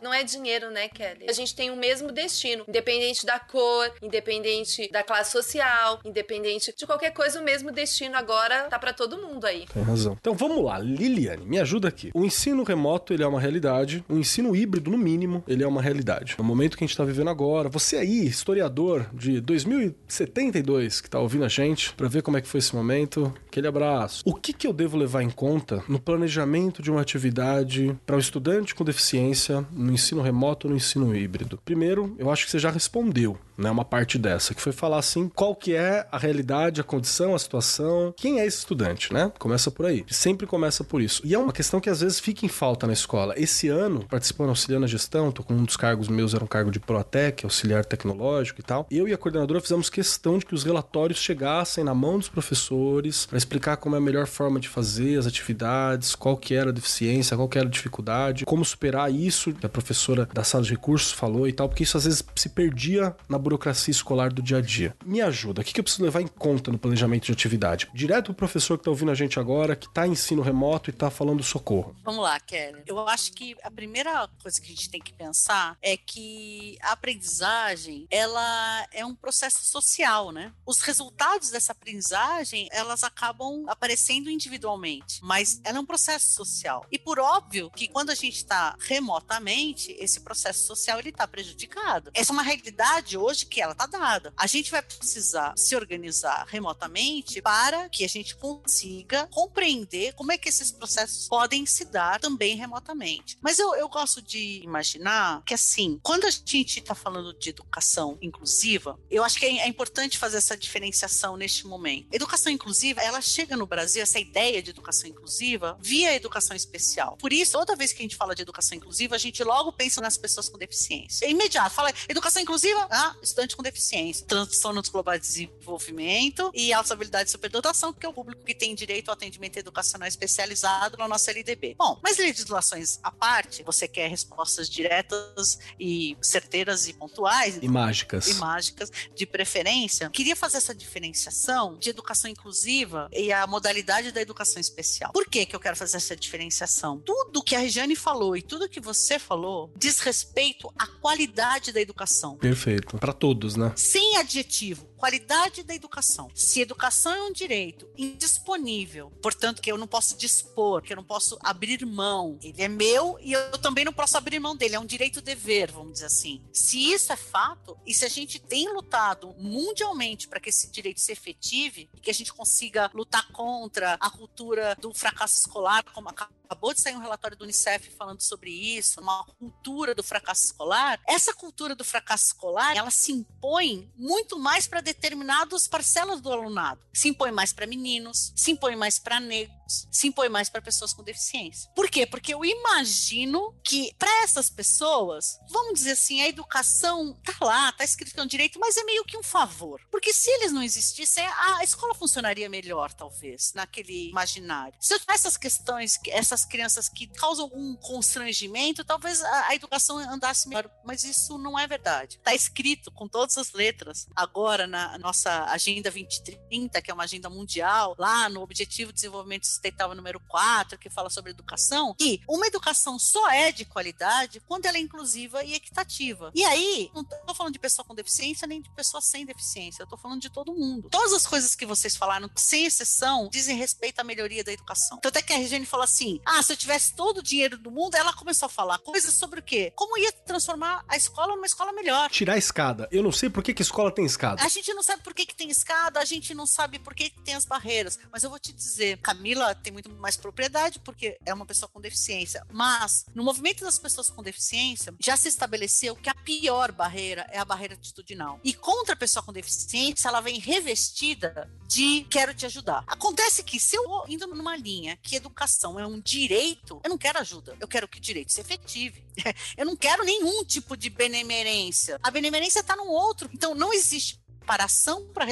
Não é dinheiro, né, Kelly? A gente tem o mesmo destino, independente da cor, independente da classe social, independente de qualquer coisa, o mesmo destino agora tá para todo mundo aí. Tem razão. Então vamos lá, Liliane, me ajuda aqui. O ensino remoto, ele é uma realidade. O ensino híbrido, no mínimo, ele é uma realidade. No momento que a gente tá vivendo agora, você aí, historiador de 2072, que tá ouvindo a gente, para ver como é que foi esse momento, aquele abraço. O que que eu devo levar em conta no planejamento de uma atividade para o um estudante com deficiência no ensino remoto ou no ensino híbrido? Primeiro, eu acho que você já respondeu, né, uma parte dessa, que foi falar assim, qual que é a realidade, a condição, a situação, quem é esse estudante, né? Começa por aí. Sempre começa por isso. E é uma questão que às vezes fica em falta na escola. Esse ano, participando, auxiliando a gestão, tô com um dos cargos meus, era um cargo de Protec, auxiliar tecnológico e tal. Eu e a coordenadora fizemos questão de que os relatórios chegassem na mão dos professores para explicar como é a melhor forma de fazer as atividades, qual que era a deficiência, qual que era a dificuldade, como superar isso, que a professora da sala de recursos falou e tal, porque isso às vezes se perdia na burocracia escolar do dia a dia. Me ajuda, o que eu preciso levar em conta no planejamento de atividade? Direto pro professor que tá ouvindo a gente agora, que tá em ensino remoto e tá falando socorro. Vamos lá, Kelly. Eu acho que a primeira coisa que a gente tem que pensar é que a aprendizagem, ela é um processo social, né? Os resultados dessa aprendizagem, elas acabam aparecendo individualmente, mas ela é um processo social. E por óbvio que quando a gente está remotamente, esse processo social ele está prejudicado. Essa é uma realidade hoje que ela está dada. A gente vai precisar se organizar remotamente para que a gente consiga compreender como é que esses processos podem se dar também remotamente. Mas eu, eu gosto de imaginar que assim, quando a gente está falando de educação inclusiva, eu acho que é, é importante fazer essa diferenciação neste momento. Educação inclusiva, ela chega no Brasil, essa ideia de educação inclusiva, via educação especial. Por isso, toda vez que a gente fala de educação inclusiva, a gente logo pensa nas pessoas com deficiência. É imediato, fala educação inclusiva, ah, estudante com deficiência, transtornos globais de desenvolvimento e alta habilidade e superdotação, que é o público que tem direito ao atendimento educacional especializado na nossa LDB. Bom, mas legislações à parte, você quer respostas diretas e certeiras e pontuais. E mágicas. E mágicas, de preferência. Queria fazer essa diferenciação de educação inclusiva e a modalidade da educação especial. Por que, que eu quero fazer essa diferenciação? Tudo que a Regiane falou e tudo que você falou diz respeito à qualidade da educação. Perfeito. Para todos, né? Sem adjetivo qualidade da educação. Se educação é um direito indisponível, portanto que eu não posso dispor, que eu não posso abrir mão, ele é meu e eu também não posso abrir mão dele, é um direito dever, vamos dizer assim. Se isso é fato e se a gente tem lutado mundialmente para que esse direito se efetive e que a gente consiga lutar contra a cultura do fracasso escolar, como acabou de sair um relatório do Unicef falando sobre isso, uma cultura do fracasso escolar, essa cultura do fracasso escolar, ela se impõe muito mais para determinadas parcelas do alunado. Se impõe mais para meninos, se impõe mais para negros, se impõe mais para pessoas com deficiência. Por quê? Porque eu imagino que para essas pessoas, vamos dizer assim, a educação tá lá, tá escrito que é um direito, mas é meio que um favor. Porque se eles não existissem, a escola funcionaria melhor, talvez, naquele imaginário. Se eu tivesse essas questões, essas crianças que causam algum constrangimento, talvez a, a educação andasse melhor, mas isso não é verdade. Tá escrito com todas as letras agora na na nossa Agenda 2030, que é uma agenda mundial, lá no Objetivo de Desenvolvimento Sustentável número 4, que fala sobre educação, que uma educação só é de qualidade quando ela é inclusiva e equitativa. E aí, não estou falando de pessoa com deficiência nem de pessoa sem deficiência, eu estou falando de todo mundo. Todas as coisas que vocês falaram, sem exceção, dizem respeito à melhoria da educação. Tanto é que a Regiane falou assim: ah, se eu tivesse todo o dinheiro do mundo, ela começou a falar coisas sobre o quê? Como ia transformar a escola numa escola melhor. Tirar a escada. Eu não sei por que, que escola tem escada. A gente gente não sabe por que, que tem escada, a gente não sabe por que, que tem as barreiras. Mas eu vou te dizer, Camila tem muito mais propriedade porque é uma pessoa com deficiência. Mas no movimento das pessoas com deficiência, já se estabeleceu que a pior barreira é a barreira atitudinal. E contra a pessoa com deficiência, ela vem revestida de quero te ajudar. Acontece que se eu indo numa linha que educação é um direito, eu não quero ajuda. Eu quero que o direito se efetive. Eu não quero nenhum tipo de benemerência. A benemerência está no outro. Então não existe preparação para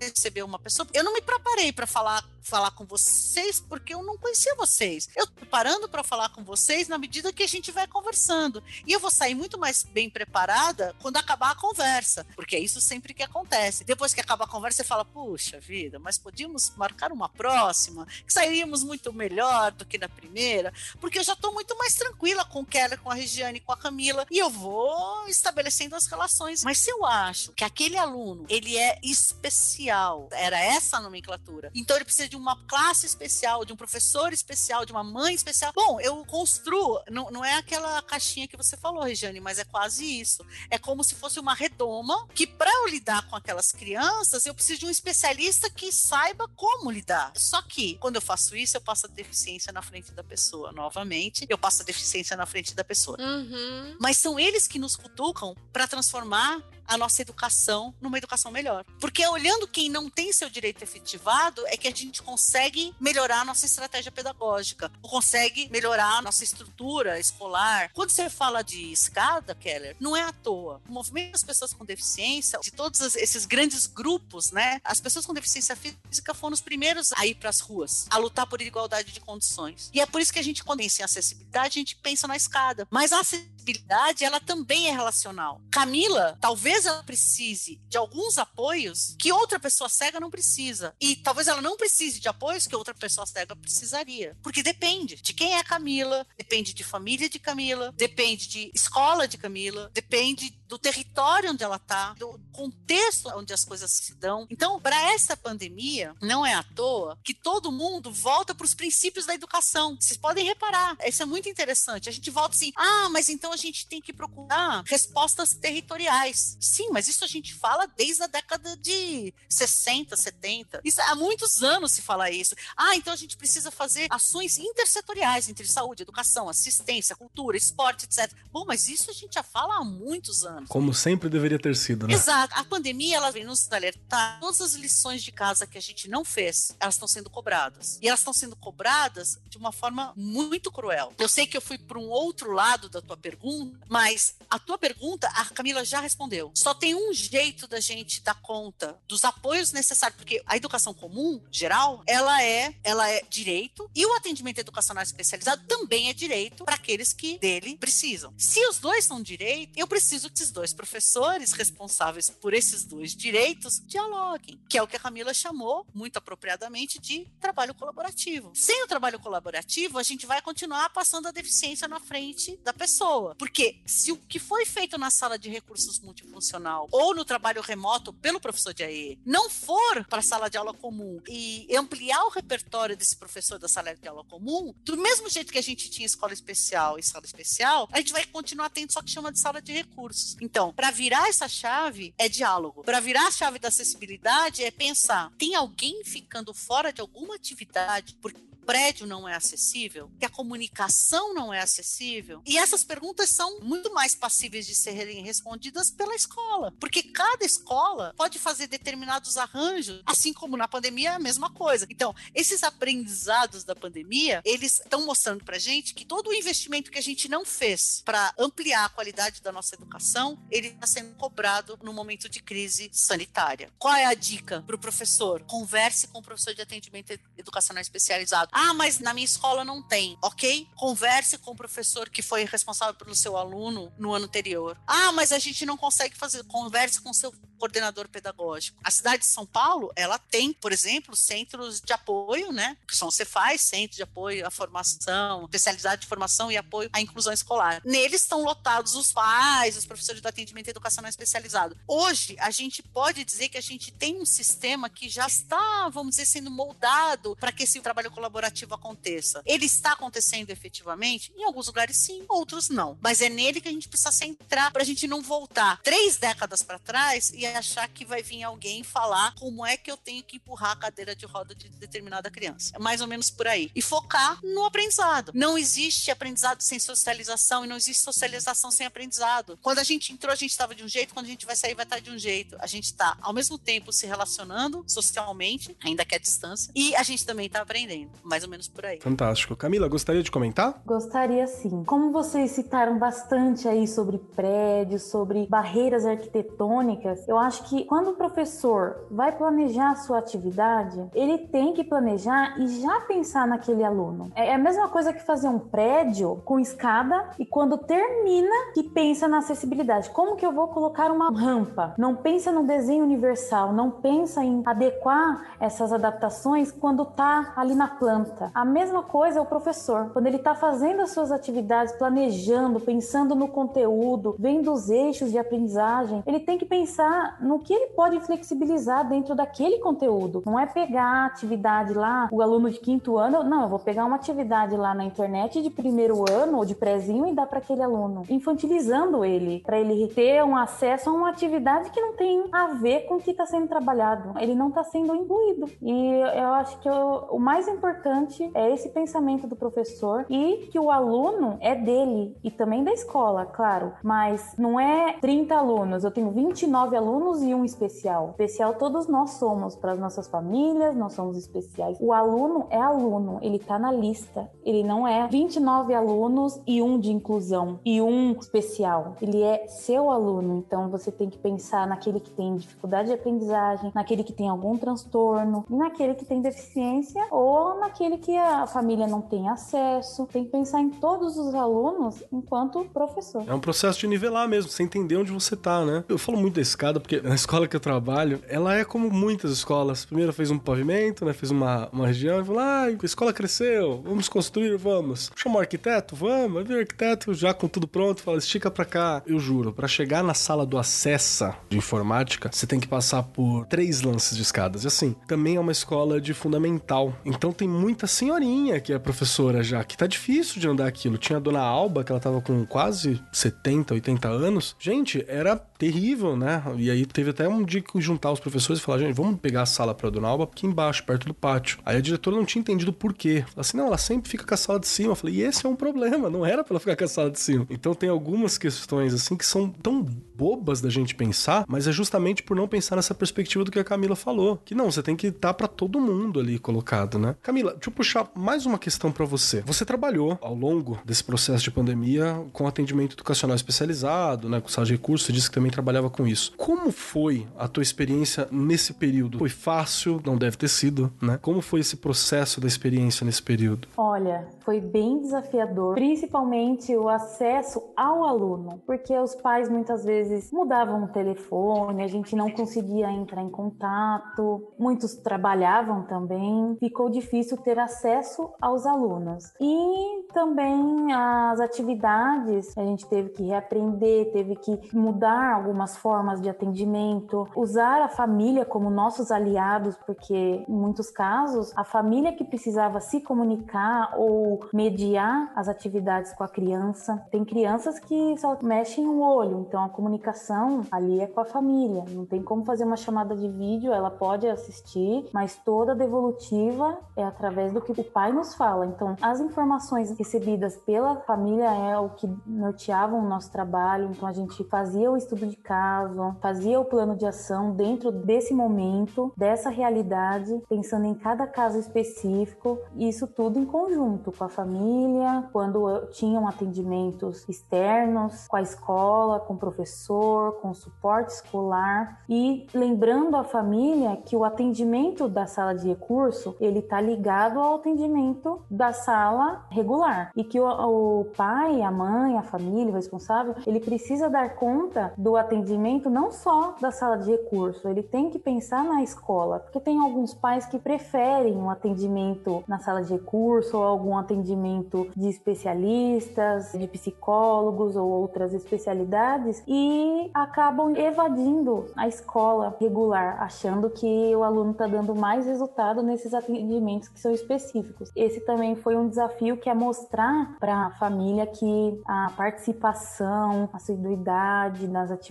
receber uma pessoa. Eu não me preparei para falar falar com vocês porque eu não conhecia vocês. Eu tô parando para falar com vocês na medida que a gente vai conversando. E eu vou sair muito mais bem preparada quando acabar a conversa, porque é isso sempre que acontece. Depois que acaba a conversa, você fala: puxa vida, mas podíamos marcar uma próxima, que sairíamos muito melhor do que na primeira, porque eu já estou muito mais tranquila com o Keller, com a Regiane, com a Camila, e eu vou estabelecendo as relações. Mas se eu acho que aquele aluno ele é especial, era essa a nomenclatura, então ele precisa de uma classe especial, de um professor especial, de uma mãe especial. Bom, eu construo, não, não é aquela caixinha que você falou, Regiane, mas é quase isso. É como se fosse uma redoma que, para eu lidar com aquelas crianças, eu preciso de um especialista que saiba como lidar. Só que, quando eu faço isso, eu passo a deficiência na frente da pessoa. Novamente, eu passo a deficiência na frente da pessoa. Uhum. Mas são eles que nos cutucam para transformar a nossa educação numa educação melhor. Porque olhando quem não tem seu direito efetivado, é que a gente consegue melhorar a nossa estratégia pedagógica, consegue melhorar a nossa estrutura escolar. Quando você fala de escada, Keller, não é à toa. O movimento das pessoas com deficiência, de todos esses grandes grupos, né? As pessoas com deficiência física foram os primeiros a ir para as ruas, a lutar por igualdade de condições. E é por isso que a gente, quando pensa em acessibilidade, a gente pensa na escada. Mas a acessibilidade, ela também é relacional. Camila, talvez ela precise de alguns apoios que outra pessoa cega não precisa. E talvez ela não precise de apoios que outra pessoa cega precisaria. Porque depende de quem é Camila, depende de família de Camila, depende de escola de Camila, depende do território onde ela está, do contexto onde as coisas se dão. Então, para essa pandemia, não é à toa que todo mundo volta para os princípios da educação. Vocês podem reparar, isso é muito interessante. A gente volta assim, ah, mas então a gente tem que procurar respostas territoriais. Sim, mas isso a gente fala desde a década de 60, 70. Isso, há muitos anos se fala isso. Ah, então a gente precisa fazer ações intersetoriais entre saúde, educação, assistência, cultura, esporte, etc. Bom, mas isso a gente já fala há muitos anos. Como sempre deveria ter sido, né? Exato. A pandemia, ela vem nos alertar. Todas as lições de casa que a gente não fez, elas estão sendo cobradas. E elas estão sendo cobradas de uma forma muito cruel. Eu sei que eu fui para um outro lado da tua pergunta, mas a tua pergunta, a Camila já respondeu. Só tem um jeito da gente dar conta dos apoios necessários, porque a educação comum, geral, ela é, ela é direito e o atendimento educacional especializado também é direito para aqueles que dele precisam. Se os dois são direito, eu preciso que dois professores responsáveis por esses dois direitos dialoguem, que é o que a Camila chamou muito apropriadamente de trabalho colaborativo. Sem o trabalho colaborativo, a gente vai continuar passando a deficiência na frente da pessoa, porque se o que foi feito na sala de recursos multifuncional ou no trabalho remoto pelo professor de AE não for para a sala de aula comum e ampliar o repertório desse professor da sala de aula comum, do mesmo jeito que a gente tinha escola especial e sala especial, a gente vai continuar tendo só que chama de sala de recursos. Então, para virar essa chave é diálogo. Para virar a chave da acessibilidade é pensar, tem alguém ficando fora de alguma atividade porque prédio não é acessível, que a comunicação não é acessível. E essas perguntas são muito mais passíveis de serem respondidas pela escola, porque cada escola pode fazer determinados arranjos, assim como na pandemia é a mesma coisa. Então, esses aprendizados da pandemia, eles estão mostrando para gente que todo o investimento que a gente não fez para ampliar a qualidade da nossa educação, ele está sendo cobrado no momento de crise sanitária. Qual é a dica para o professor? Converse com o professor de atendimento educacional especializado. Ah, mas na minha escola não tem. Ok? Converse com o professor que foi responsável pelo seu aluno no ano anterior. Ah, mas a gente não consegue fazer. Converse com seu coordenador pedagógico. A cidade de São Paulo, ela tem, por exemplo, centros de apoio, né? Que são Cefaz, Centro de Apoio à Formação, especialidade de formação e apoio à inclusão escolar. Neles estão lotados os pais, os professores do atendimento educacional especializado. Hoje, a gente pode dizer que a gente tem um sistema que já está, vamos dizer, sendo moldado para que esse trabalho colaborativo aconteça. Ele está acontecendo efetivamente? Em alguns lugares sim, outros não. Mas é nele que a gente precisa centrar para a gente não voltar três décadas para trás e achar que vai vir alguém falar como é que eu tenho que empurrar a cadeira de roda de determinada criança. É mais ou menos por aí. E focar no aprendizado. Não existe aprendizado sem socialização e não existe socialização sem aprendizado. Quando a gente entrou, a gente estava de um jeito, quando a gente vai sair, vai estar de um jeito. A gente está, ao mesmo tempo, se relacionando socialmente, ainda que à distância, e a gente também está aprendendo. Mais ou menos por aí. Fantástico. Camila, gostaria de comentar? Gostaria sim. Como vocês citaram bastante aí sobre prédios, sobre barreiras arquitetônicas, eu acho que quando o professor vai planejar a sua atividade, ele tem que planejar e já pensar naquele aluno. É a mesma coisa que fazer um prédio com escada e quando termina que pensa na acessibilidade. Como que eu vou colocar uma rampa? Não pensa no desenho universal, não pensa em adequar essas adaptações quando tá ali na planta. A mesma coisa é o professor, quando ele está fazendo as suas atividades, planejando, pensando no conteúdo, vendo os eixos de aprendizagem, ele tem que pensar no que ele pode flexibilizar dentro daquele conteúdo. Não é pegar a atividade lá, o aluno de quinto ano, não, eu vou pegar uma atividade lá na internet de primeiro ano ou de prézinho e dar para aquele aluno, infantilizando ele, para ele ter um acesso a uma atividade que não tem a ver com o que está sendo trabalhado. Ele não está sendo incluído. E eu acho que o, o mais importante é esse pensamento do professor e que o aluno é dele e também da escola, claro, mas não é 30 alunos, eu tenho 29 alunos e um especial. Especial todos nós somos para as nossas famílias, nós somos especiais. O aluno é aluno, ele tá na lista. Ele não é 29 alunos e um de inclusão e um especial. Ele é seu aluno, então você tem que pensar naquele que tem dificuldade de aprendizagem, naquele que tem algum transtorno, e naquele que tem deficiência ou naquele que a família não tem acesso. Tem que pensar em todos os alunos enquanto professor. É um processo de nivelar mesmo, você entender onde você tá, né? Eu falo muito da escada porque na escola que eu trabalho, ela é como muitas escolas. Primeiro fez um pavimento, né? Fez uma, uma região e falou: ah, a escola cresceu, vamos construir, vamos. Chama o arquiteto? Vamos. Aí o arquiteto já com tudo pronto, fala: estica pra cá. Eu juro, para chegar na sala do acessa de informática, você tem que passar por três lances de escadas. E assim, também é uma escola de fundamental. Então tem muita senhorinha que é professora já, que tá difícil de andar aquilo. Tinha a dona Alba, que ela tava com quase 70, 80 anos. Gente, era terrível, né? E aí teve até um dia que juntar os professores e falar, gente, vamos pegar a sala pra dona Alba aqui embaixo, perto do pátio. Aí a diretora não tinha entendido por quê. Falei assim, não, ela sempre fica com a sala de cima. Eu falei, e esse é um problema, não era pra ela ficar com a sala de cima. Então tem algumas questões, assim, que são tão bobas da gente pensar, mas é justamente por não pensar nessa perspectiva do que a Camila falou. Que não, você tem que estar para todo mundo ali colocado, né? Camila, deixa eu puxar mais uma questão para você. Você trabalhou ao longo desse processo de pandemia com atendimento educacional especializado, né, com sala de recursos, você disse que também trabalhava com isso. Como foi a tua experiência nesse período? Foi fácil? Não deve ter sido, né? Como foi esse processo da experiência nesse período? Olha, foi bem desafiador, principalmente o acesso ao aluno, porque os pais muitas vezes mudavam o telefone, a gente não conseguia entrar em contato, muitos trabalhavam também, ficou difícil ter acesso aos alunos. E também as atividades, a gente teve que reaprender, teve que mudar algumas formas de atendimento, usar a família como nossos aliados, porque em muitos casos a família que precisava se comunicar ou mediar as atividades com a criança. Tem crianças que só mexem o olho, então a comunicação ali é com a família. Não tem como fazer uma chamada de vídeo, ela pode assistir, mas toda devolutiva é através do que o pai nos fala. Então, as informações recebidas pela família é o que norteavam o nosso trabalho. Então, a gente fazia o estudo de caso, fazia o plano de ação dentro desse momento, dessa realidade, pensando em cada caso específico, isso tudo em conjunto com a família, quando tinham atendimentos externos, com a escola, com o professor, com o suporte escolar. E lembrando a família que o atendimento da sala de recurso ele está ligado ao atendimento da sala regular. E que o, o pai, a mãe, a família, o responsável, ele precisa dar conta do atendimento não só da sala de recurso, ele tem que pensar na escola, porque tem alguns pais que preferem um atendimento na sala de recurso ou algum atendimento de especialistas, de psicólogos ou outras especialidades e acabam evadindo a escola regular, achando que o aluno está dando mais resultado nesses atendimentos que são específicos. Esse também foi um desafio que é mostrar para a família que a participação, a assiduidade nas atividades,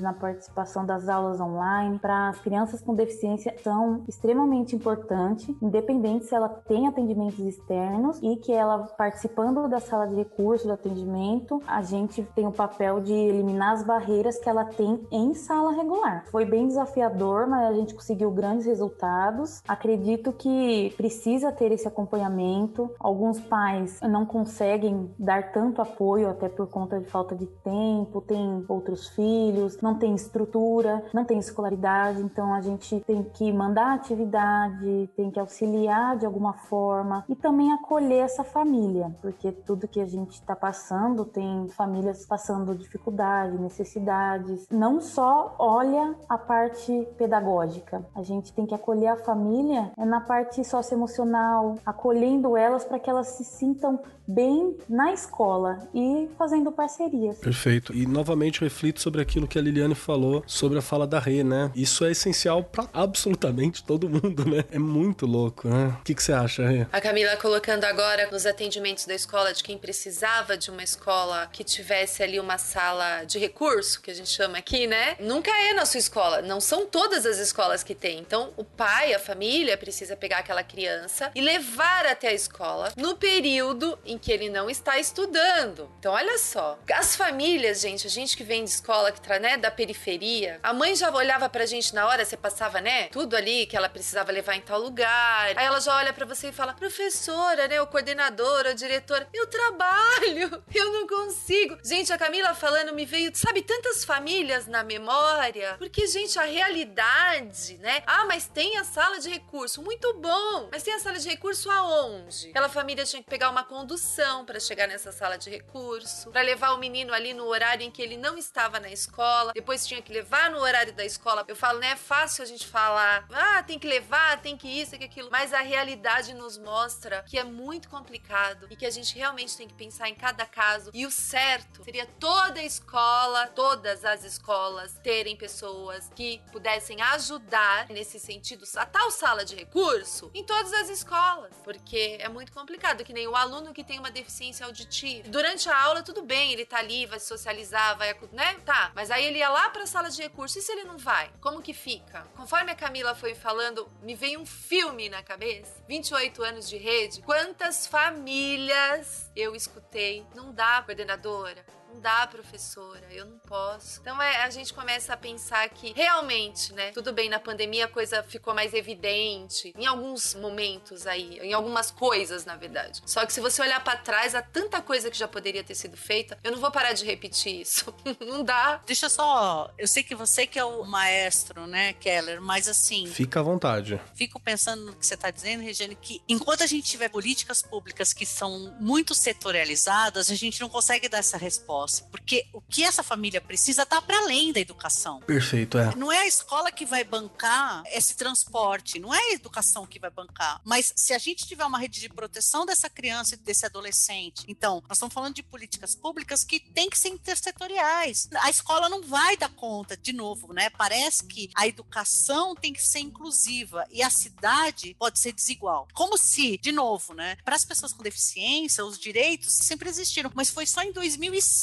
na participação das aulas online para as crianças com deficiência são extremamente importantes, independente se ela tem atendimentos externos e que ela participando da sala de recurso do atendimento, a gente tem o papel de eliminar as barreiras que ela tem em sala regular. Foi bem desafiador, mas a gente conseguiu grandes resultados. Acredito que precisa ter esse acompanhamento. Alguns pais não conseguem dar tanto apoio até por conta de falta de tempo, tem outros filhos, não tem estrutura, não tem escolaridade, então a gente tem que mandar atividade, tem que auxiliar de alguma forma e também acolher essa família, porque tudo que a gente está passando tem famílias passando dificuldade, necessidades. Não só olha a parte pedagógica, a gente tem que acolher a família é na parte socioemocional, acolhendo elas para que elas se sintam bem na escola e fazendo parcerias. Perfeito. E novamente reflito sobre aquilo que a Liliane falou sobre a fala da Rê, né? Isso é essencial para absolutamente todo mundo, né? É muito louco, né? O que, que você acha, Rê? A Camila colocando agora nos atendimentos da escola de quem precisava de uma escola que tivesse ali uma sala de recurso, que a gente chama aqui, né? Nunca é na sua escola. Não são todas as escolas que tem. Então, o pai, a família, precisa pegar aquela criança e levar até a escola no período em que ele não está estudando. Então, olha só. As famílias, gente, a gente que vem de escola, que tá, né, da periferia, a mãe já olhava pra gente na hora, você passava, né, tudo ali que ela precisava levar em tal lugar. Aí ela já olha para você e fala: professora, né, o coordenador, o diretor, eu trabalho, eu não consigo. Gente, a Camila falando me veio, sabe, tantas famílias na memória, porque, gente, a realidade, né? Ah, mas tem a sala de recurso, muito bom. Mas tem a sala de recurso aonde? Aquela família tinha que pegar uma condução para chegar nessa sala de recurso, para levar o menino ali no horário em que ele não estava na escola, depois tinha que levar no horário da escola. Eu falo, né, é fácil a gente falar, ah, tem que levar, tem que isso, tem que aquilo, mas a realidade nos mostra que é muito complicado e que a gente realmente tem que pensar em cada caso. E o certo seria toda a escola, todas as escolas terem pessoas que pudessem ajudar nesse sentido, a tal sala de recurso em todas as escolas, porque é muito complicado que nem o aluno que tem uma deficiência auditiva. Durante a aula, tudo bem, ele tá ali, vai socializar, vai, né? Tá, mas aí ele ia lá pra sala de recursos, e se ele não vai? Como que fica? Conforme a Camila foi falando, me veio um filme na cabeça. 28 anos de rede. Quantas famílias eu escutei? Não dá, coordenadora não dá, professora, eu não posso. Então é, a gente começa a pensar que realmente, né? Tudo bem, na pandemia a coisa ficou mais evidente, em alguns momentos aí, em algumas coisas, na verdade. Só que se você olhar para trás, há tanta coisa que já poderia ter sido feita, eu não vou parar de repetir isso. não dá. Deixa só, eu sei que você que é o maestro, né, Keller, mas assim. Fica à vontade. Fico pensando no que você está dizendo, Regiane, que enquanto a gente tiver políticas públicas que são muito setorializadas, a gente não consegue dar essa resposta porque o que essa família precisa está para além da educação. Perfeito, é. Não é a escola que vai bancar esse transporte, não é a educação que vai bancar. Mas se a gente tiver uma rede de proteção dessa criança e desse adolescente, então, nós estamos falando de políticas públicas que têm que ser intersetoriais. A escola não vai dar conta, de novo, né? Parece que a educação tem que ser inclusiva e a cidade pode ser desigual. Como se, de novo, né, para as pessoas com deficiência, os direitos sempre existiram, mas foi só em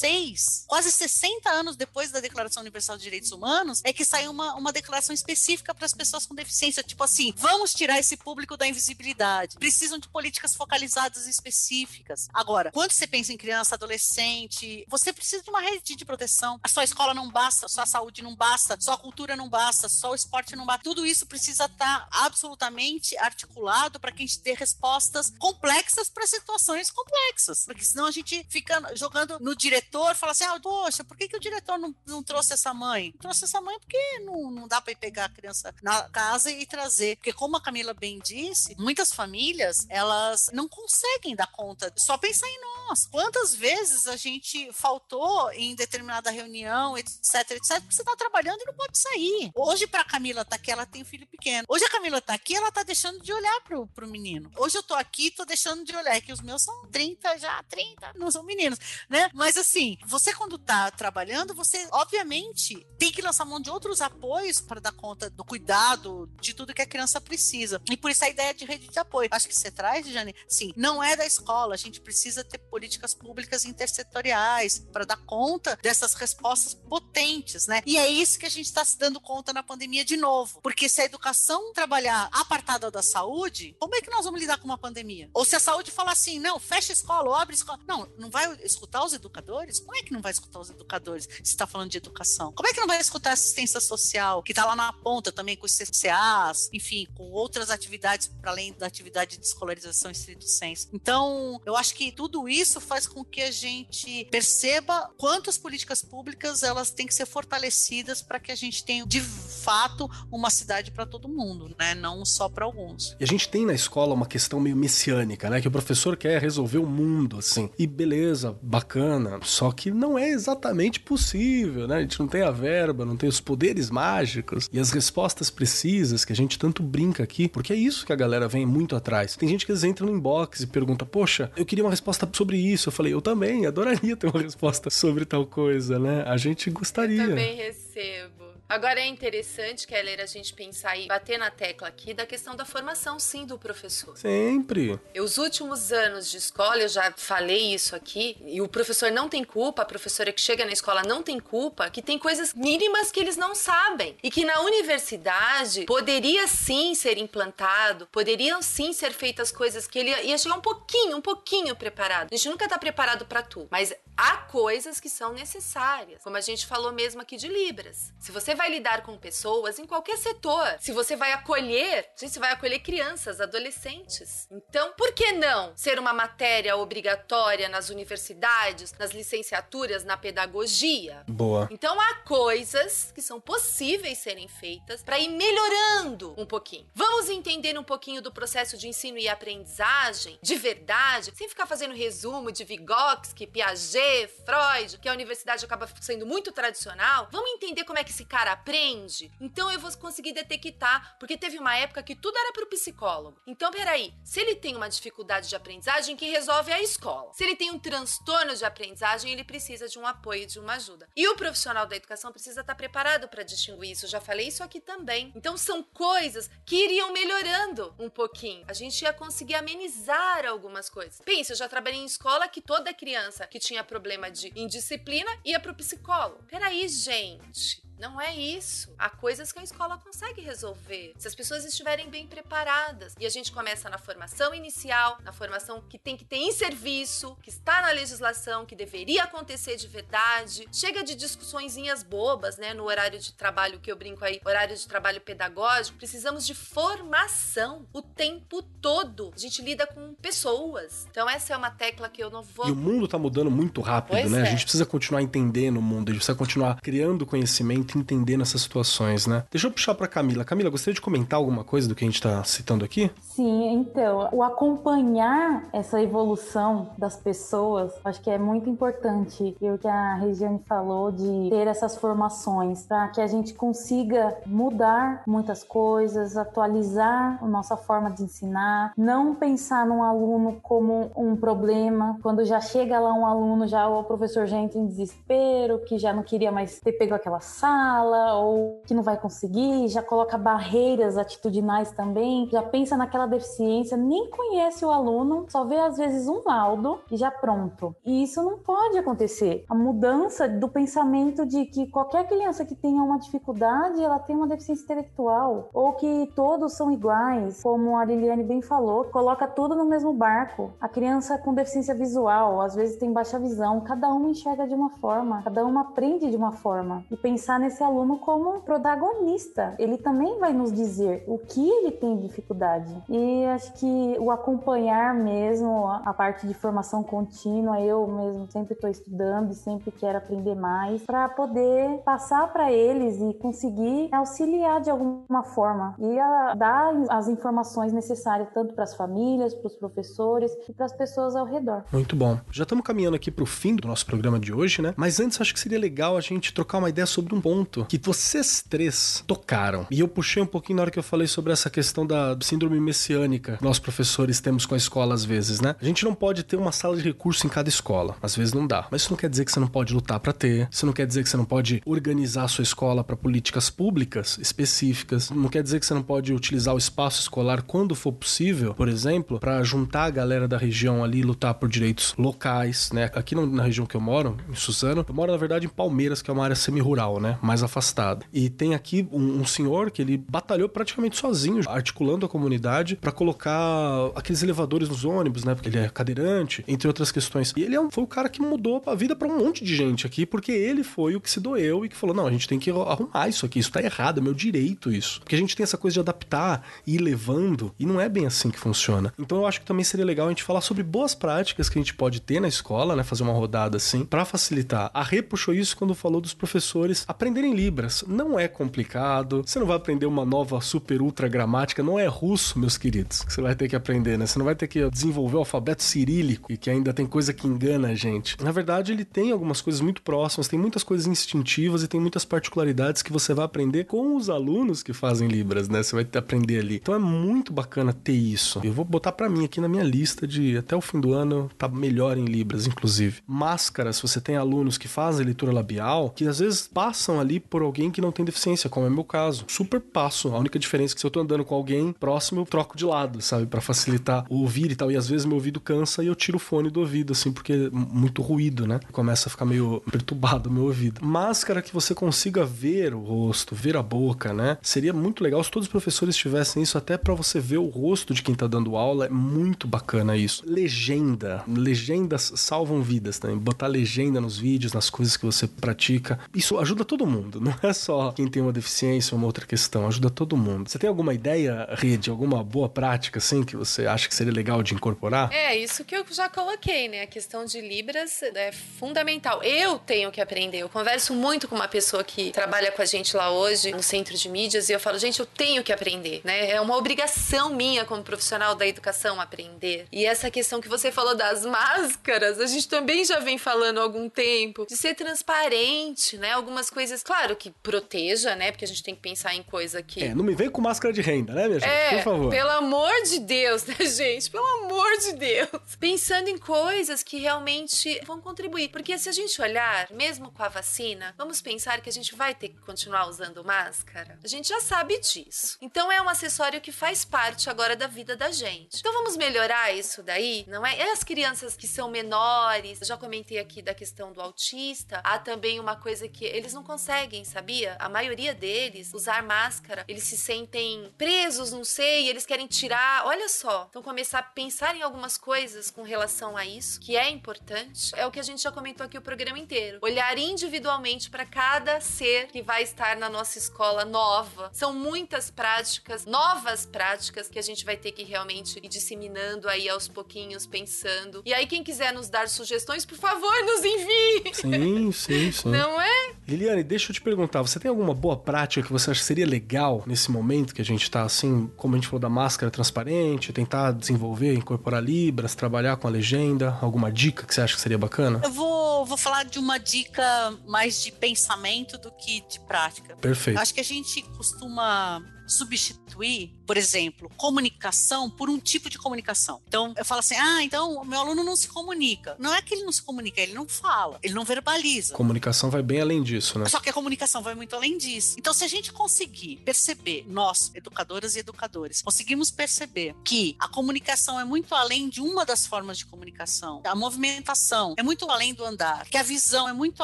2006 quase 60 anos depois da Declaração Universal de Direitos Humanos, é que saiu uma, uma declaração específica para as pessoas com deficiência, tipo assim, vamos tirar esse público da invisibilidade. Precisam de políticas focalizadas específicas. Agora, quando você pensa em criança, adolescente, você precisa de uma rede de proteção. A sua escola não basta, a sua saúde não basta, sua cultura não basta, só o esporte não basta. Tudo isso precisa estar tá absolutamente articulado para que a gente dê respostas complexas para situações complexas. Porque senão a gente fica jogando no diretor diretor fala assim: ah, poxa, por que, que o diretor não, não trouxe essa mãe? Trouxe essa mãe porque não, não dá para ir pegar a criança na casa e trazer. Porque, como a Camila bem disse, muitas famílias elas não conseguem dar conta, só pensar em nós. Quantas vezes a gente faltou em determinada reunião, etc, etc, porque você está trabalhando e não pode sair. Hoje, para a Camila tá aqui, ela tem um filho pequeno. Hoje a Camila tá aqui, ela tá deixando de olhar pro, pro menino. Hoje eu tô aqui, tô deixando de olhar, é que os meus são 30 já, 30, não são meninos, né? Mas assim, você quando está trabalhando, você obviamente tem que lançar mão de outros apoios para dar conta do cuidado de tudo que a criança precisa. E por isso a ideia de rede de apoio. Acho que você traz, Jane, sim, não é da escola, a gente precisa ter políticas públicas intersetoriais para dar conta dessas respostas potentes, né? E é isso que a gente está se dando conta na pandemia de novo. Porque se a educação trabalhar apartada da saúde, como é que nós vamos lidar com uma pandemia? Ou se a saúde falar assim, não, fecha a escola, abre a escola. Não, não vai escutar os educadores? Educadores. Como é que não vai escutar os educadores se está falando de educação? Como é que não vai escutar a assistência social, que está lá na ponta também com os CCAs, enfim, com outras atividades para além da atividade de escolarização estrito senso. Então, eu acho que tudo isso faz com que a gente perceba quanto as políticas públicas elas têm que ser fortalecidas para que a gente tenha de fato uma cidade para todo mundo, né? Não só para alguns. E a gente tem na escola uma questão meio messiânica, né? Que o professor quer resolver o mundo, assim. E beleza, bacana. Só que não é exatamente possível, né? A gente não tem a verba, não tem os poderes mágicos e as respostas precisas que a gente tanto brinca aqui, porque é isso que a galera vem muito atrás. Tem gente que entra no inbox e pergunta: Poxa, eu queria uma resposta sobre isso. Eu falei: Eu também, adoraria ter uma resposta sobre tal coisa, né? A gente gostaria. Eu também recebo. Agora é interessante, Keller, a gente pensar e bater na tecla aqui da questão da formação, sim, do professor. Sempre. E os últimos anos de escola, eu já falei isso aqui, e o professor não tem culpa, a professora que chega na escola não tem culpa, que tem coisas mínimas que eles não sabem. E que na universidade poderia sim ser implantado, poderiam sim ser feitas coisas que ele ia chegar um pouquinho, um pouquinho preparado. A gente nunca tá preparado para tudo, mas há coisas que são necessárias, como a gente falou mesmo aqui de Libras. Se você vai lidar com pessoas em qualquer setor, se você vai acolher, gente, você vai acolher crianças, adolescentes. Então, por que não ser uma matéria obrigatória nas universidades, nas licenciaturas, na pedagogia? Boa. Então, há coisas que são possíveis serem feitas para ir melhorando um pouquinho. Vamos entender um pouquinho do processo de ensino e aprendizagem de verdade, sem ficar fazendo resumo de Vygotsky, Piaget, Freud, que a universidade acaba sendo muito tradicional, vamos entender como é que esse cara aprende? Então eu vou conseguir detectar, porque teve uma época que tudo era pro psicólogo. Então, peraí, se ele tem uma dificuldade de aprendizagem, que resolve a escola. Se ele tem um transtorno de aprendizagem, ele precisa de um apoio, de uma ajuda. E o profissional da educação precisa estar preparado para distinguir isso. Eu já falei isso aqui também. Então são coisas que iriam melhorando um pouquinho. A gente ia conseguir amenizar algumas coisas. Pensa, eu já trabalhei em escola que toda criança que tinha problema de indisciplina ia pro psicólogo. Peraí, gente. Não é isso. Há coisas que a escola consegue resolver. Se as pessoas estiverem bem preparadas. E a gente começa na formação inicial, na formação que tem que ter em serviço, que está na legislação, que deveria acontecer de verdade. Chega de discussõezinhas bobas, né? No horário de trabalho que eu brinco aí, horário de trabalho pedagógico. Precisamos de formação o tempo todo. A gente lida com pessoas. Então essa é uma tecla que eu não vou. E o mundo tá mudando muito rápido, pois né? É. A gente precisa continuar entendendo o mundo, a gente precisa continuar criando conhecimento entender nessas situações, né? Deixa eu puxar para Camila. Camila, gostaria de comentar alguma coisa do que a gente está citando aqui? Sim, então, o acompanhar essa evolução das pessoas, acho que é muito importante. E o que a Regiane falou de ter essas formações para que a gente consiga mudar muitas coisas, atualizar a nossa forma de ensinar, não pensar num aluno como um problema. Quando já chega lá um aluno, já o professor já entra em desespero, que já não queria mais ter pego aquela sala sala ou que não vai conseguir, já coloca barreiras atitudinais também, já pensa naquela deficiência, nem conhece o aluno, só vê às vezes um laudo e já pronto. E isso não pode acontecer. A mudança do pensamento de que qualquer criança que tenha uma dificuldade, ela tem uma deficiência intelectual ou que todos são iguais, como a Liliane bem falou, coloca tudo no mesmo barco. A criança com deficiência visual, às vezes tem baixa visão, cada uma enxerga de uma forma, cada uma aprende de uma forma. E pensar nesse aluno como protagonista. Ele também vai nos dizer o que ele tem dificuldade. E acho que o acompanhar mesmo a parte de formação contínua, eu mesmo sempre estou estudando e sempre quero aprender mais para poder passar para eles e conseguir auxiliar de alguma forma e dar as informações necessárias tanto para as famílias, para os professores e para as pessoas ao redor. Muito bom. Já estamos caminhando aqui para o fim do nosso programa de hoje, né? Mas antes acho que seria legal a gente trocar uma ideia sobre um ponto ponto que vocês três tocaram. E eu puxei um pouquinho na hora que eu falei sobre essa questão da síndrome messiânica que nós professores temos com a escola às vezes, né? A gente não pode ter uma sala de recurso em cada escola. Às vezes não dá. Mas isso não quer dizer que você não pode lutar para ter. Isso não quer dizer que você não pode organizar a sua escola para políticas públicas específicas. Não quer dizer que você não pode utilizar o espaço escolar quando for possível, por exemplo, para juntar a galera da região ali e lutar por direitos locais, né? Aqui na região que eu moro, em Suzano, eu moro na verdade em Palmeiras, que é uma área semi-rural, né? Mais afastada. E tem aqui um, um senhor que ele batalhou praticamente sozinho, articulando a comunidade para colocar aqueles elevadores nos ônibus, né? Porque ele é cadeirante, entre outras questões. E ele é um, foi o cara que mudou a vida para um monte de gente aqui, porque ele foi o que se doeu e que falou: não, a gente tem que arrumar isso aqui, isso tá errado, é meu direito isso. Porque a gente tem essa coisa de adaptar e ir levando, e não é bem assim que funciona. Então eu acho que também seria legal a gente falar sobre boas práticas que a gente pode ter na escola, né? Fazer uma rodada assim, para facilitar. A Rê puxou isso quando falou dos professores aprenderem Libras. Não é complicado, você não vai aprender uma nova super ultra gramática, não é russo, meus queridos, que você vai ter que aprender, né? Você não vai ter que desenvolver o alfabeto cirílico e que ainda tem coisa que engana a gente. Na verdade, ele tem algumas coisas muito próximas, tem muitas coisas instintivas e tem muitas particularidades que você vai aprender com os alunos que fazem Libras, né? Você vai aprender ali. Então é muito bacana ter isso. Eu vou botar para mim aqui na minha lista de até o fim do ano tá melhor em Libras, inclusive. Máscaras, você tem alunos que fazem leitura labial, que às vezes passam ali por alguém que não tem deficiência, como é meu caso. Super passo. A única diferença é que se eu tô andando com alguém próximo, eu troco de lado, sabe? para facilitar o ouvir e tal. E às vezes meu ouvido cansa e eu tiro o fone do ouvido, assim, porque é muito ruído, né? Começa a ficar meio perturbado o meu ouvido. Máscara que você consiga ver o rosto, ver a boca, né? Seria muito legal se todos os professores tivessem isso, até para você ver o rosto de quem tá dando aula. É muito bacana isso. Legenda. Legendas salvam vidas também. Botar legenda nos vídeos, nas coisas que você pratica. Isso ajuda todo mundo. Não é só quem tem uma deficiência ou uma outra questão. Ajuda todo mundo. Você tem alguma ideia, Rede? Alguma boa prática, assim, que você acha que seria legal de incorporar? É, isso que eu já coloquei, né? A questão de Libras é fundamental. Eu tenho que aprender. Eu converso muito com uma pessoa que trabalha com a gente lá hoje, no centro de mídias, e eu falo, gente, eu tenho que aprender, né? É uma obrigação minha como profissional da educação aprender. E essa questão que você falou das máscaras, a gente também já vem falando há algum tempo, de ser transparente, né? Algumas coisas, claro, que proteja, né? Porque a gente tem que pensar em coisa que. É, não me vem com máscara de renda, né, minha gente? É, Por favor. Pelo amor de Deus, né, gente? Pelo amor de Deus. Pensando em coisas que realmente vão contribuir. Porque se a gente olhar, mesmo com a vacina, vamos pensar que a gente vai ter que continuar usando máscara? A gente já sabe disso. Então é um acessório que faz parte agora da vida da gente. Então vamos melhorar isso daí, não é? E as crianças que são menores, eu já comentei aqui da questão do autista, há também uma coisa que eles não conseguem, sabia? A maioria deles usar máscara, eles se sentem presos, não sei, eles querem tirar. Olha só, então começar a pensar em algumas coisas com relação a isso, que é importante. É o que a gente já comentou aqui o programa inteiro. Olhar individualmente para cada ser que vai estar na nossa escola nova. São muitas práticas, novas práticas que a gente vai ter que realmente ir disseminando aí aos pouquinhos, pensando. E aí quem quiser nos dar sugestões, por favor, nos envie. Sim, sim, sim. Não é? Liliane, deixa eu te perguntar, você tem alguma boa prática que você acha que seria legal nesse momento que a gente tá assim, como a gente falou da máscara transparente, tentar desenvolver, incorporar libras, trabalhar com a legenda? Alguma dica que você acha que seria bacana? Eu vou, vou falar de uma dica mais de pensamento do que de prática. Perfeito. Acho que a gente costuma substituir, por exemplo, comunicação por um tipo de comunicação. Então, eu falo assim: ah, então o meu aluno não se comunica. Não é que ele não se comunica, ele não fala, ele não verbaliza. Comunicação vai bem além disso, né? Só que a comunicação vai muito além disso. Então, se a gente conseguir perceber, nós, educadoras e educadores, conseguimos perceber que a comunicação é muito além de uma das formas de comunicação, a movimentação é muito além do andar, que a visão é muito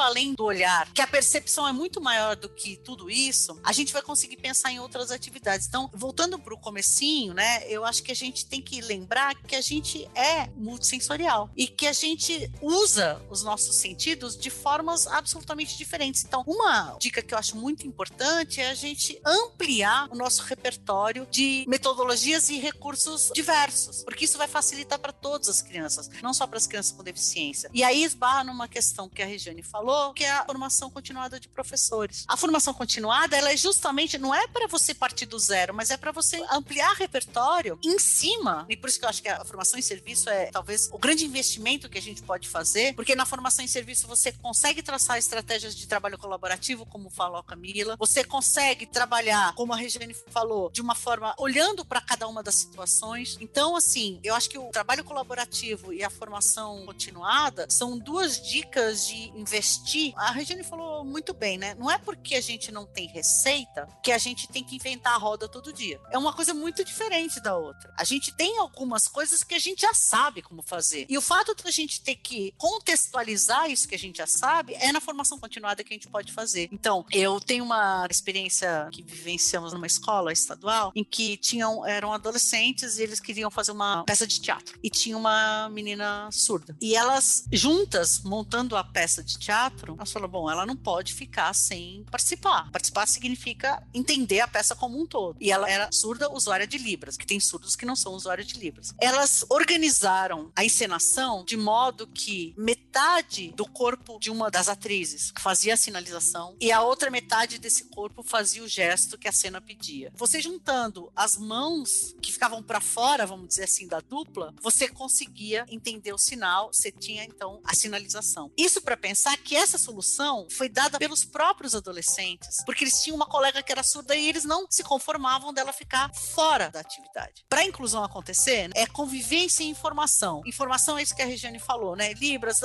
além do olhar, que a percepção é muito maior do que tudo isso, a gente vai conseguir pensar em outras atividades. Então, voltando para o comecinho, né, eu acho que a gente tem que lembrar que a gente é multissensorial e que a gente usa os nossos sentidos de formas absolutamente diferentes. Então, uma dica que eu acho muito importante é a gente ampliar o nosso repertório de metodologias e recursos diversos, porque isso vai facilitar para todas as crianças, não só para as crianças com deficiência. E aí esbarra numa questão que a Regiane falou, que é a formação continuada de professores. A formação continuada, ela é justamente não é para você partir do zero, mas é para você ampliar repertório em cima. E por isso que eu acho que a formação em serviço é talvez o grande investimento que a gente pode fazer, porque na formação em serviço você consegue traçar estratégias de trabalho colaborativo, como falou a Camila, você consegue trabalhar, como a Regiane falou, de uma forma olhando para cada uma das situações. Então, assim, eu acho que o trabalho colaborativo e a formação continuada são duas dicas de investir. A Regiane falou muito bem, né? Não é porque a gente não tem receita que a gente tem que inventar a roda todo dia. É uma coisa muito diferente da outra. A gente tem algumas coisas que a gente já sabe como fazer. E o fato de a gente ter que contextualizar isso que a gente já sabe é na formação continuada que a gente pode fazer. Então, eu tenho uma experiência que vivenciamos numa escola estadual em que tinham eram adolescentes e eles queriam fazer uma peça de teatro. E tinha uma menina surda. E elas juntas montando a peça de teatro, elas falaram: "Bom, ela não pode ficar sem participar. Participar significa entender a peça como um todo. E ela era surda usuária de Libras, que tem surdos que não são usuários de Libras. Elas organizaram a encenação de modo que metade do corpo de uma das atrizes fazia a sinalização e a outra metade desse corpo fazia o gesto que a cena pedia. Você juntando as mãos que ficavam para fora, vamos dizer assim, da dupla, você conseguia entender o sinal, você tinha então a sinalização. Isso para pensar que essa solução foi dada pelos próprios adolescentes, porque eles tinham uma colega que era surda e eles não se conformavam dela ficar fora da atividade. Para a inclusão acontecer, é convivência e informação. Informação é isso que a Regiane falou, né? Libras,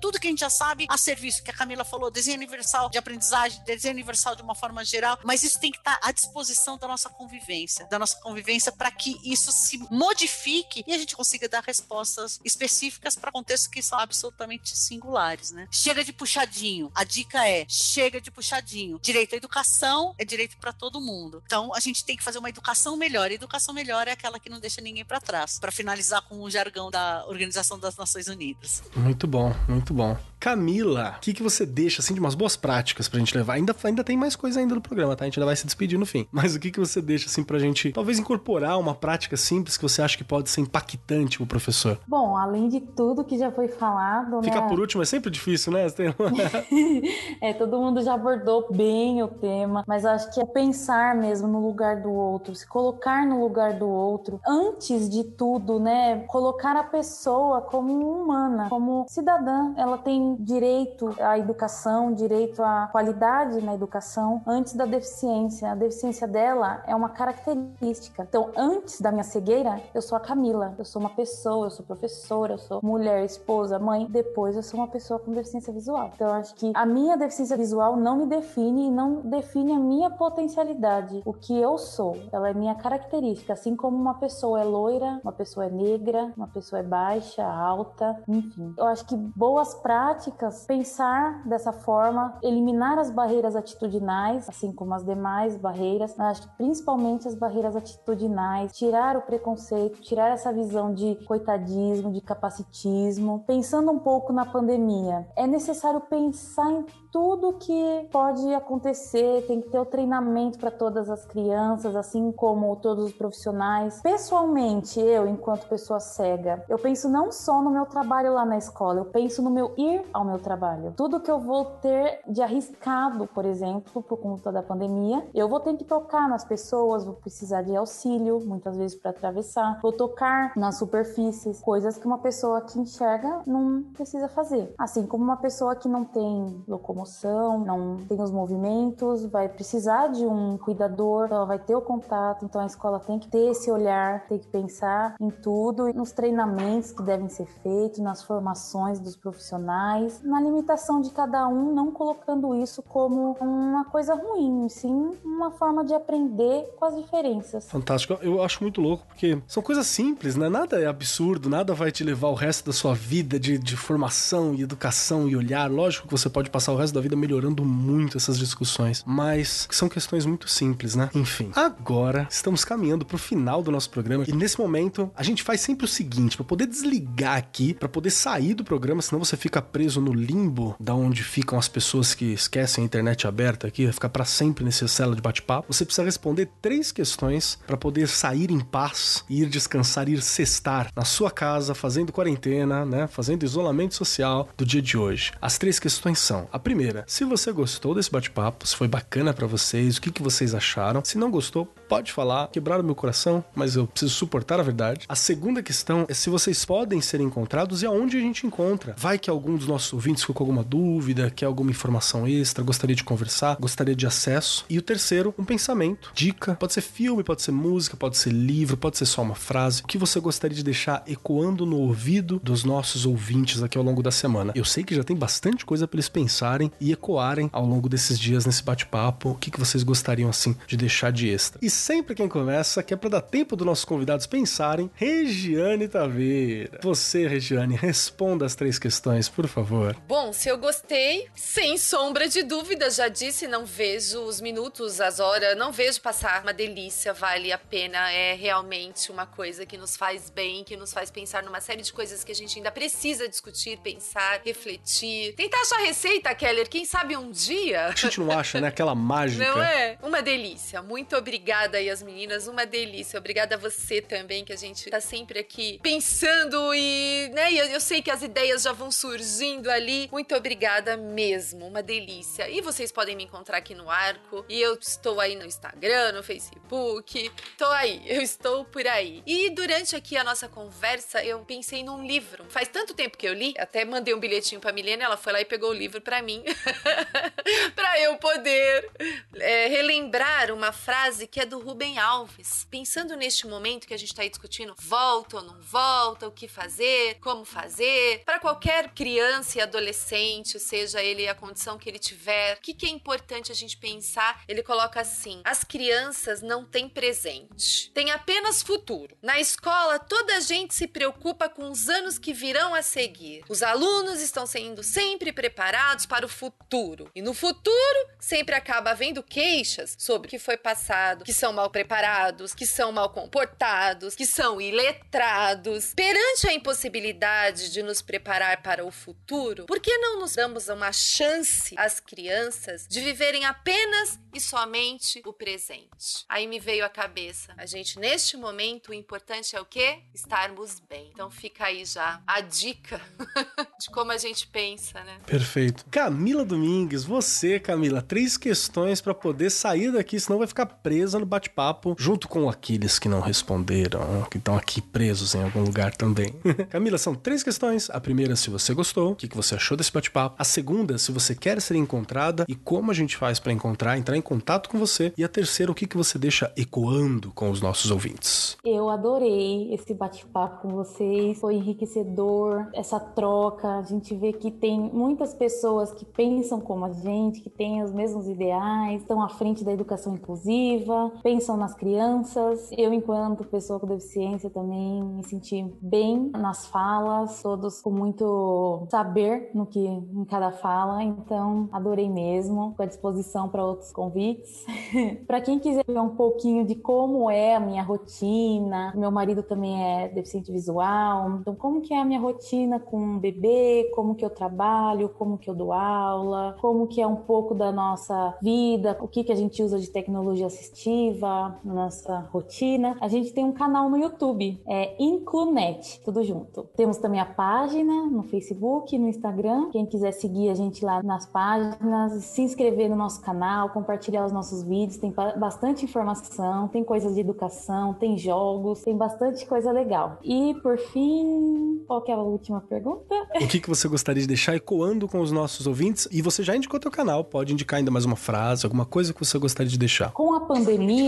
tudo que a gente já sabe a serviço, que a Camila falou, desenho universal de aprendizagem, desenho universal de uma forma geral, mas isso tem que estar à disposição da nossa convivência, da nossa convivência para que isso se modifique e a gente consiga dar respostas específicas para contextos que são absolutamente singulares, né? Chega de puxadinho. A dica é: chega de puxadinho. Direito à educação é direito para todo mundo. Então a gente tem que fazer uma educação melhor. A educação melhor é aquela que não deixa ninguém para trás. Para finalizar com o jargão da Organização das Nações Unidas. Muito bom, muito bom. Camila, o que, que você deixa assim de umas boas práticas pra gente levar? Ainda, ainda tem mais coisa ainda no programa, tá? A gente ainda vai se despedir no fim. Mas o que, que você deixa assim pra gente talvez incorporar uma prática simples que você acha que pode ser impactante pro professor? Bom, além de tudo que já foi falado, Ficar né? por último é sempre difícil, né? é, todo mundo já abordou bem o tema, mas acho que é pensar mesmo no lugar do outro, se colocar no lugar do outro. Antes de tudo, né? Colocar a pessoa como humana, como cidadã. Ela tem direito à educação, direito à qualidade na educação, antes da deficiência. A deficiência dela é uma característica. Então, antes da minha cegueira, eu sou a Camila. Eu sou uma pessoa, eu sou professora, eu sou mulher, esposa, mãe. Depois, eu sou uma pessoa com deficiência visual. Então, eu acho que a minha deficiência visual não me define e não define a minha potencialidade, o que eu sou. Ela é minha característica, assim como uma pessoa é loira, uma pessoa é negra, uma pessoa é baixa, alta, enfim. Eu acho que boas práticas, pensar dessa forma, eliminar as barreiras atitudinais, assim como as demais barreiras. Eu acho que principalmente as barreiras atitudinais, tirar o preconceito, tirar essa visão de coitadismo, de capacitismo. Pensando um pouco na pandemia, é necessário pensar em tudo que pode acontecer, tem que ter o treinamento para todas as crianças, assim como todos os profissionais. Pessoalmente, eu, enquanto pessoa cega, eu penso não só no meu trabalho lá na escola, eu penso no meu ir ao meu trabalho. Tudo que eu vou ter de arriscado, por exemplo, por conta da pandemia, eu vou ter que tocar nas pessoas, vou precisar de auxílio, muitas vezes para atravessar, vou tocar nas superfícies, coisas que uma pessoa que enxerga não precisa fazer. Assim como uma pessoa que não tem locomoção não tem os movimentos, vai precisar de um cuidador, ela vai ter o contato, então a escola tem que ter esse olhar, tem que pensar em tudo, nos treinamentos que devem ser feitos, nas formações dos profissionais, na limitação de cada um, não colocando isso como uma coisa ruim, sim uma forma de aprender com as diferenças. Fantástico. Eu acho muito louco, porque são coisas simples, né? Nada é absurdo, nada vai te levar o resto da sua vida de, de formação e educação e olhar. Lógico que você pode passar o resto da vida melhorando muito essas discussões, mas são questões muito simples, né? Enfim, agora estamos caminhando pro final do nosso programa e nesse momento a gente faz sempre o seguinte, para poder desligar aqui, para poder sair do programa, senão você fica preso no limbo da onde ficam as pessoas que esquecem a internet aberta aqui, vai ficar para sempre nesse cela de bate-papo. Você precisa responder três questões para poder sair em paz, ir descansar, ir cestar na sua casa, fazendo quarentena, né? Fazendo isolamento social do dia de hoje. As três questões são: a primeira, se você gostou desse bate-papo, se foi bacana para vocês, o que, que vocês acharam. Se não gostou, Pode falar, quebraram meu coração, mas eu preciso suportar a verdade. A segunda questão é se vocês podem ser encontrados e aonde a gente encontra. Vai que algum dos nossos ouvintes ficou com alguma dúvida, quer alguma informação extra, gostaria de conversar, gostaria de acesso. E o terceiro, um pensamento, dica. Pode ser filme, pode ser música, pode ser livro, pode ser só uma frase. O que você gostaria de deixar ecoando no ouvido dos nossos ouvintes aqui ao longo da semana? Eu sei que já tem bastante coisa para eles pensarem e ecoarem ao longo desses dias nesse bate-papo. O que, que vocês gostariam, assim, de deixar de extra? E sempre quem começa, que é para dar tempo dos nossos convidados pensarem, Regiane Taveira. Você, Regiane, responda as três questões, por favor. Bom, se eu gostei, sem sombra de dúvida, já disse, não vejo os minutos, as horas, não vejo passar. Uma delícia, vale a pena. É realmente uma coisa que nos faz bem, que nos faz pensar numa série de coisas que a gente ainda precisa discutir, pensar, refletir. Tentar achar receita, Keller, quem sabe um dia. A gente não acha, né? Aquela mágica. Não é? Uma delícia. Muito obrigada aí as meninas, uma delícia. Obrigada a você também, que a gente tá sempre aqui pensando e, né, eu, eu sei que as ideias já vão surgindo ali. Muito obrigada mesmo, uma delícia. E vocês podem me encontrar aqui no Arco, e eu estou aí no Instagram, no Facebook. Tô aí, eu estou por aí. E durante aqui a nossa conversa, eu pensei num livro. Faz tanto tempo que eu li, até mandei um bilhetinho pra Milena, ela foi lá e pegou o livro pra mim. pra eu poder é, relembrar uma frase que é do Rubem Alves. Pensando neste momento que a gente tá aí discutindo, volta ou não volta, o que fazer, como fazer, para qualquer criança e adolescente, seja ele a condição que ele tiver, o que, que é importante a gente pensar? Ele coloca assim: as crianças não têm presente, têm apenas futuro. Na escola, toda a gente se preocupa com os anos que virão a seguir. Os alunos estão sendo sempre preparados para o futuro. E no futuro, sempre acaba havendo queixas sobre o que foi passado, que são mal preparados, que são mal comportados, que são iletrados. Perante a impossibilidade de nos preparar para o futuro, por que não nos damos uma chance às crianças de viverem apenas e somente o presente? Aí me veio à cabeça, a gente neste momento o importante é o quê? Estarmos bem. Então fica aí já a dica de como a gente pensa, né? Perfeito. Camila Domingues, você, Camila, três questões para poder sair daqui, senão vai ficar presa no bate-papo junto com aqueles que não responderam, que estão aqui presos em algum lugar também. Camila, são três questões. A primeira, se você gostou, o que, que você achou desse bate-papo. A segunda, se você quer ser encontrada e como a gente faz para encontrar, entrar em contato com você. E a terceira, o que, que você deixa ecoando com os nossos ouvintes. Eu adorei esse bate-papo com vocês, foi enriquecedor, essa troca. A gente vê que tem muitas pessoas que pensam como a gente, que têm os mesmos ideais, estão à frente da educação inclusiva, pensam nas crianças. Eu, enquanto pessoa com deficiência, também me senti bem nas falas, todos com muito saber no que em cada fala, então adorei mesmo. Estou à disposição para outros convites. para quem quiser ver um pouquinho de como é a minha rotina, meu marido também é deficiente visual, então como que é a minha rotina com um bebê, como que eu trabalho, como que eu dou aula, como que é um pouco da nossa vida, o que que a gente usa de tecnologia assistiva na nossa rotina. A gente tem um canal no YouTube, é Inclunet, tudo junto. Temos também a página no Facebook, no Instagram. Quem quiser seguir a gente lá nas páginas, se inscrever no nosso canal, compartilhar os nossos vídeos, tem bastante informação, tem coisas de educação, tem jogos, tem bastante coisa legal. E por fim, qual que é a última pergunta? O que, que você gostaria de deixar ecoando com os nossos ouvintes? E você já indicou teu canal, pode indicar ainda mais uma frase, alguma coisa que você gostaria de deixar. Com a pandemia,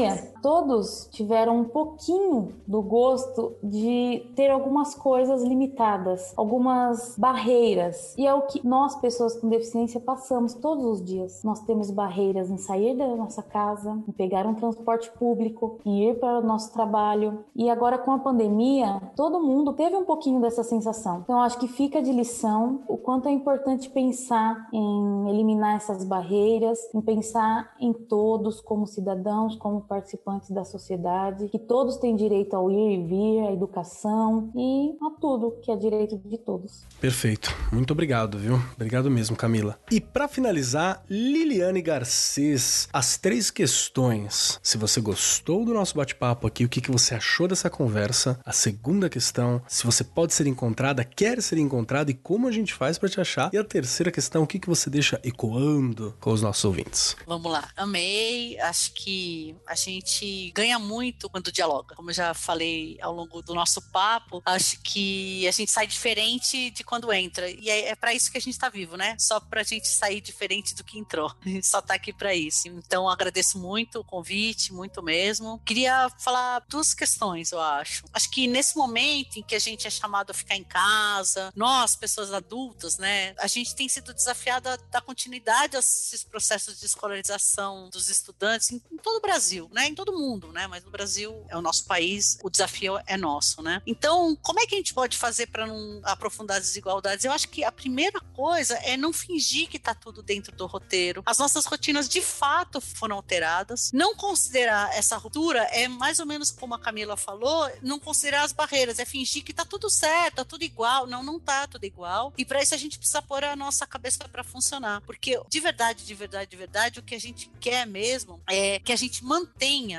todos tiveram um pouquinho do gosto de ter algumas coisas limitadas, algumas barreiras. E é o que nós, pessoas com deficiência, passamos todos os dias. Nós temos barreiras em sair da nossa casa, em pegar um transporte público, em ir para o nosso trabalho. E agora com a pandemia, todo mundo teve um pouquinho dessa sensação. Então acho que fica de lição o quanto é importante pensar em eliminar essas barreiras, em pensar em todos como cidadãos, como participantes da sociedade, que todos têm direito ao ir e vir, à educação e a tudo que é direito de todos. Perfeito. Muito obrigado, viu? Obrigado mesmo, Camila. E para finalizar, Liliane Garcês, as três questões. Se você gostou do nosso bate-papo aqui, o que, que você achou dessa conversa? A segunda questão, se você pode ser encontrada, quer ser encontrada e como a gente faz para te achar? E a terceira questão, o que, que você deixa ecoando com os nossos ouvintes? Vamos lá. Amei. Acho que a A gente ganha muito quando dialoga. Como eu já falei ao longo do nosso papo, acho que a gente sai diferente de quando entra. E é, é para isso que a gente tá vivo, né? Só pra gente sair diferente do que entrou. A gente só tá aqui para isso. Então, agradeço muito o convite, muito mesmo. Queria falar duas questões, eu acho. Acho que nesse momento em que a gente é chamado a ficar em casa, nós, pessoas adultas, né, a gente tem sido desafiado a dar continuidade a esses processos de escolarização dos estudantes em, em todo o Brasil, né, em todo mundo, né, mas no Brasil é o nosso país, o desafio é nosso, né. Então, como é que a gente pode fazer para não aprofundar as desigualdades? Eu acho que a primeira coisa é não fingir que está tudo dentro do roteiro. As nossas rotinas de fato foram alteradas. Não considerar essa ruptura é mais ou menos como a Camila falou, não considerar as barreiras, é fingir que tá tudo certo, tá tudo igual. Não, não tá tudo igual. E para isso a gente precisa pôr a nossa cabeça para funcionar. Porque de verdade, de verdade, de verdade, o que a gente quer mesmo é que a gente mantenha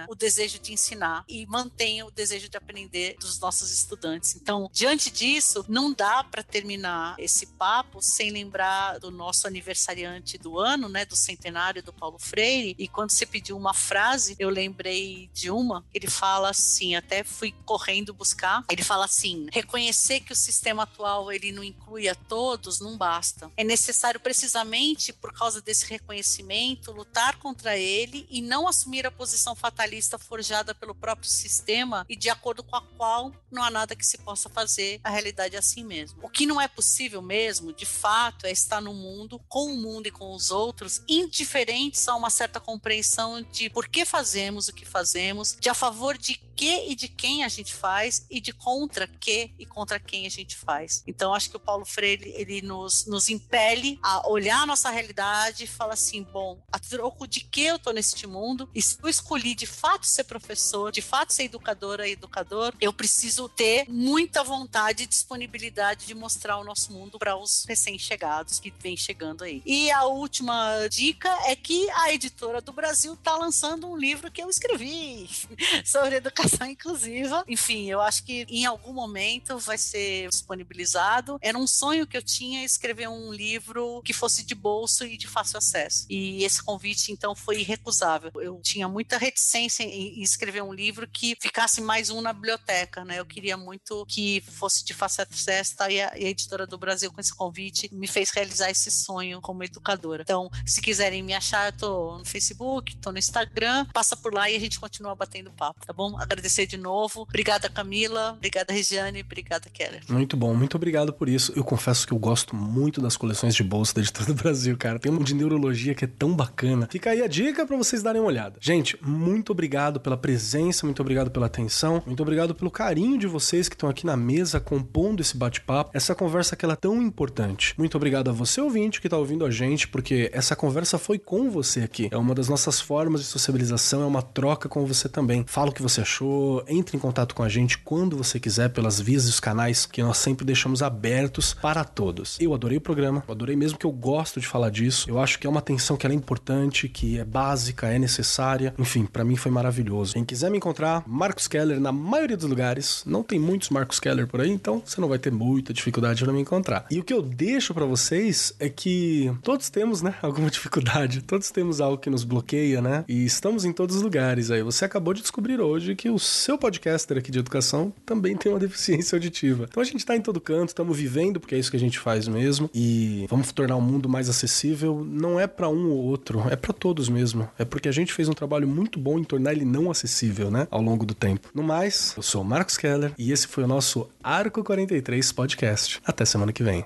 o desejo de ensinar e mantenha o desejo de aprender dos nossos estudantes. Então, diante disso, não dá para terminar esse papo sem lembrar do nosso aniversariante do ano, né, do centenário do Paulo Freire. E quando você pediu uma frase, eu lembrei de uma. Ele fala assim, até fui correndo buscar. Ele fala assim: reconhecer que o sistema atual ele não inclui a todos não basta. É necessário precisamente por causa desse reconhecimento lutar contra ele e não assumir a posição fatalista forjada pelo próprio sistema e de acordo com a qual não há nada que se possa fazer. A realidade é assim mesmo. O que não é possível mesmo, de fato, é estar no mundo com o mundo e com os outros indiferentes a uma certa compreensão de por que fazemos o que fazemos, de a favor de que e de quem a gente faz e de contra que e contra quem a gente faz. Então acho que o Paulo Freire ele nos, nos impele a olhar a nossa realidade e falar assim, bom, a troco de que eu tô neste mundo e se eu escolhi de fato ser professor, de fato ser educadora e educador, eu preciso ter muita vontade e disponibilidade de mostrar o nosso mundo para os recém-chegados que vem chegando aí. E a última dica é que a editora do Brasil está lançando um livro que eu escrevi sobre educação inclusiva. Enfim, eu acho que em algum momento vai ser disponibilizado. Era um sonho que eu tinha escrever um livro que fosse de bolso e de fácil acesso. E esse convite, então, foi irrecusável. Eu tinha muita reticência em escrever um livro que ficasse mais um na biblioteca, né? Eu queria muito que fosse de fácil tá? e a, e a editora do Brasil, com esse convite, me fez realizar esse sonho como educadora. Então, se quiserem me achar, eu tô no Facebook, tô no Instagram, passa por lá e a gente continua batendo papo, tá bom? agradecer de novo. Obrigada, Camila. Obrigada, Regiane. Obrigada, Keller. Muito bom, muito obrigado por isso. Eu confesso que eu gosto muito das coleções de bolsa da Editora do Brasil, cara. Tem um de neurologia que é tão bacana. Fica aí a dica para vocês darem uma olhada. Gente, muito obrigado pela presença, muito obrigado pela atenção, muito obrigado pelo carinho de vocês que estão aqui na mesa compondo esse bate-papo, essa conversa que ela é tão importante. Muito obrigado a você, ouvinte, que está ouvindo a gente, porque essa conversa foi com você aqui. É uma das nossas formas de sociabilização, é uma troca com você também. Fala o que você achou entre em contato com a gente quando você quiser pelas vias e os canais que nós sempre deixamos abertos para todos. Eu adorei o programa, eu adorei mesmo que eu gosto de falar disso. Eu acho que é uma atenção que é importante, que é básica, é necessária. Enfim, para mim foi maravilhoso. Quem quiser me encontrar, Marcos Keller na maioria dos lugares. Não tem muitos Marcos Keller por aí, então você não vai ter muita dificuldade para me encontrar. E o que eu deixo para vocês é que todos temos, né, alguma dificuldade. Todos temos algo que nos bloqueia, né? E estamos em todos os lugares aí. Você acabou de descobrir hoje que o seu podcaster aqui de educação também tem uma deficiência auditiva. Então a gente tá em todo canto, estamos vivendo, porque é isso que a gente faz mesmo, e vamos tornar o mundo mais acessível. Não é para um ou outro, é para todos mesmo. É porque a gente fez um trabalho muito bom em tornar ele não acessível, né? Ao longo do tempo. No mais, eu sou o Marcos Keller e esse foi o nosso Arco 43 Podcast. Até semana que vem.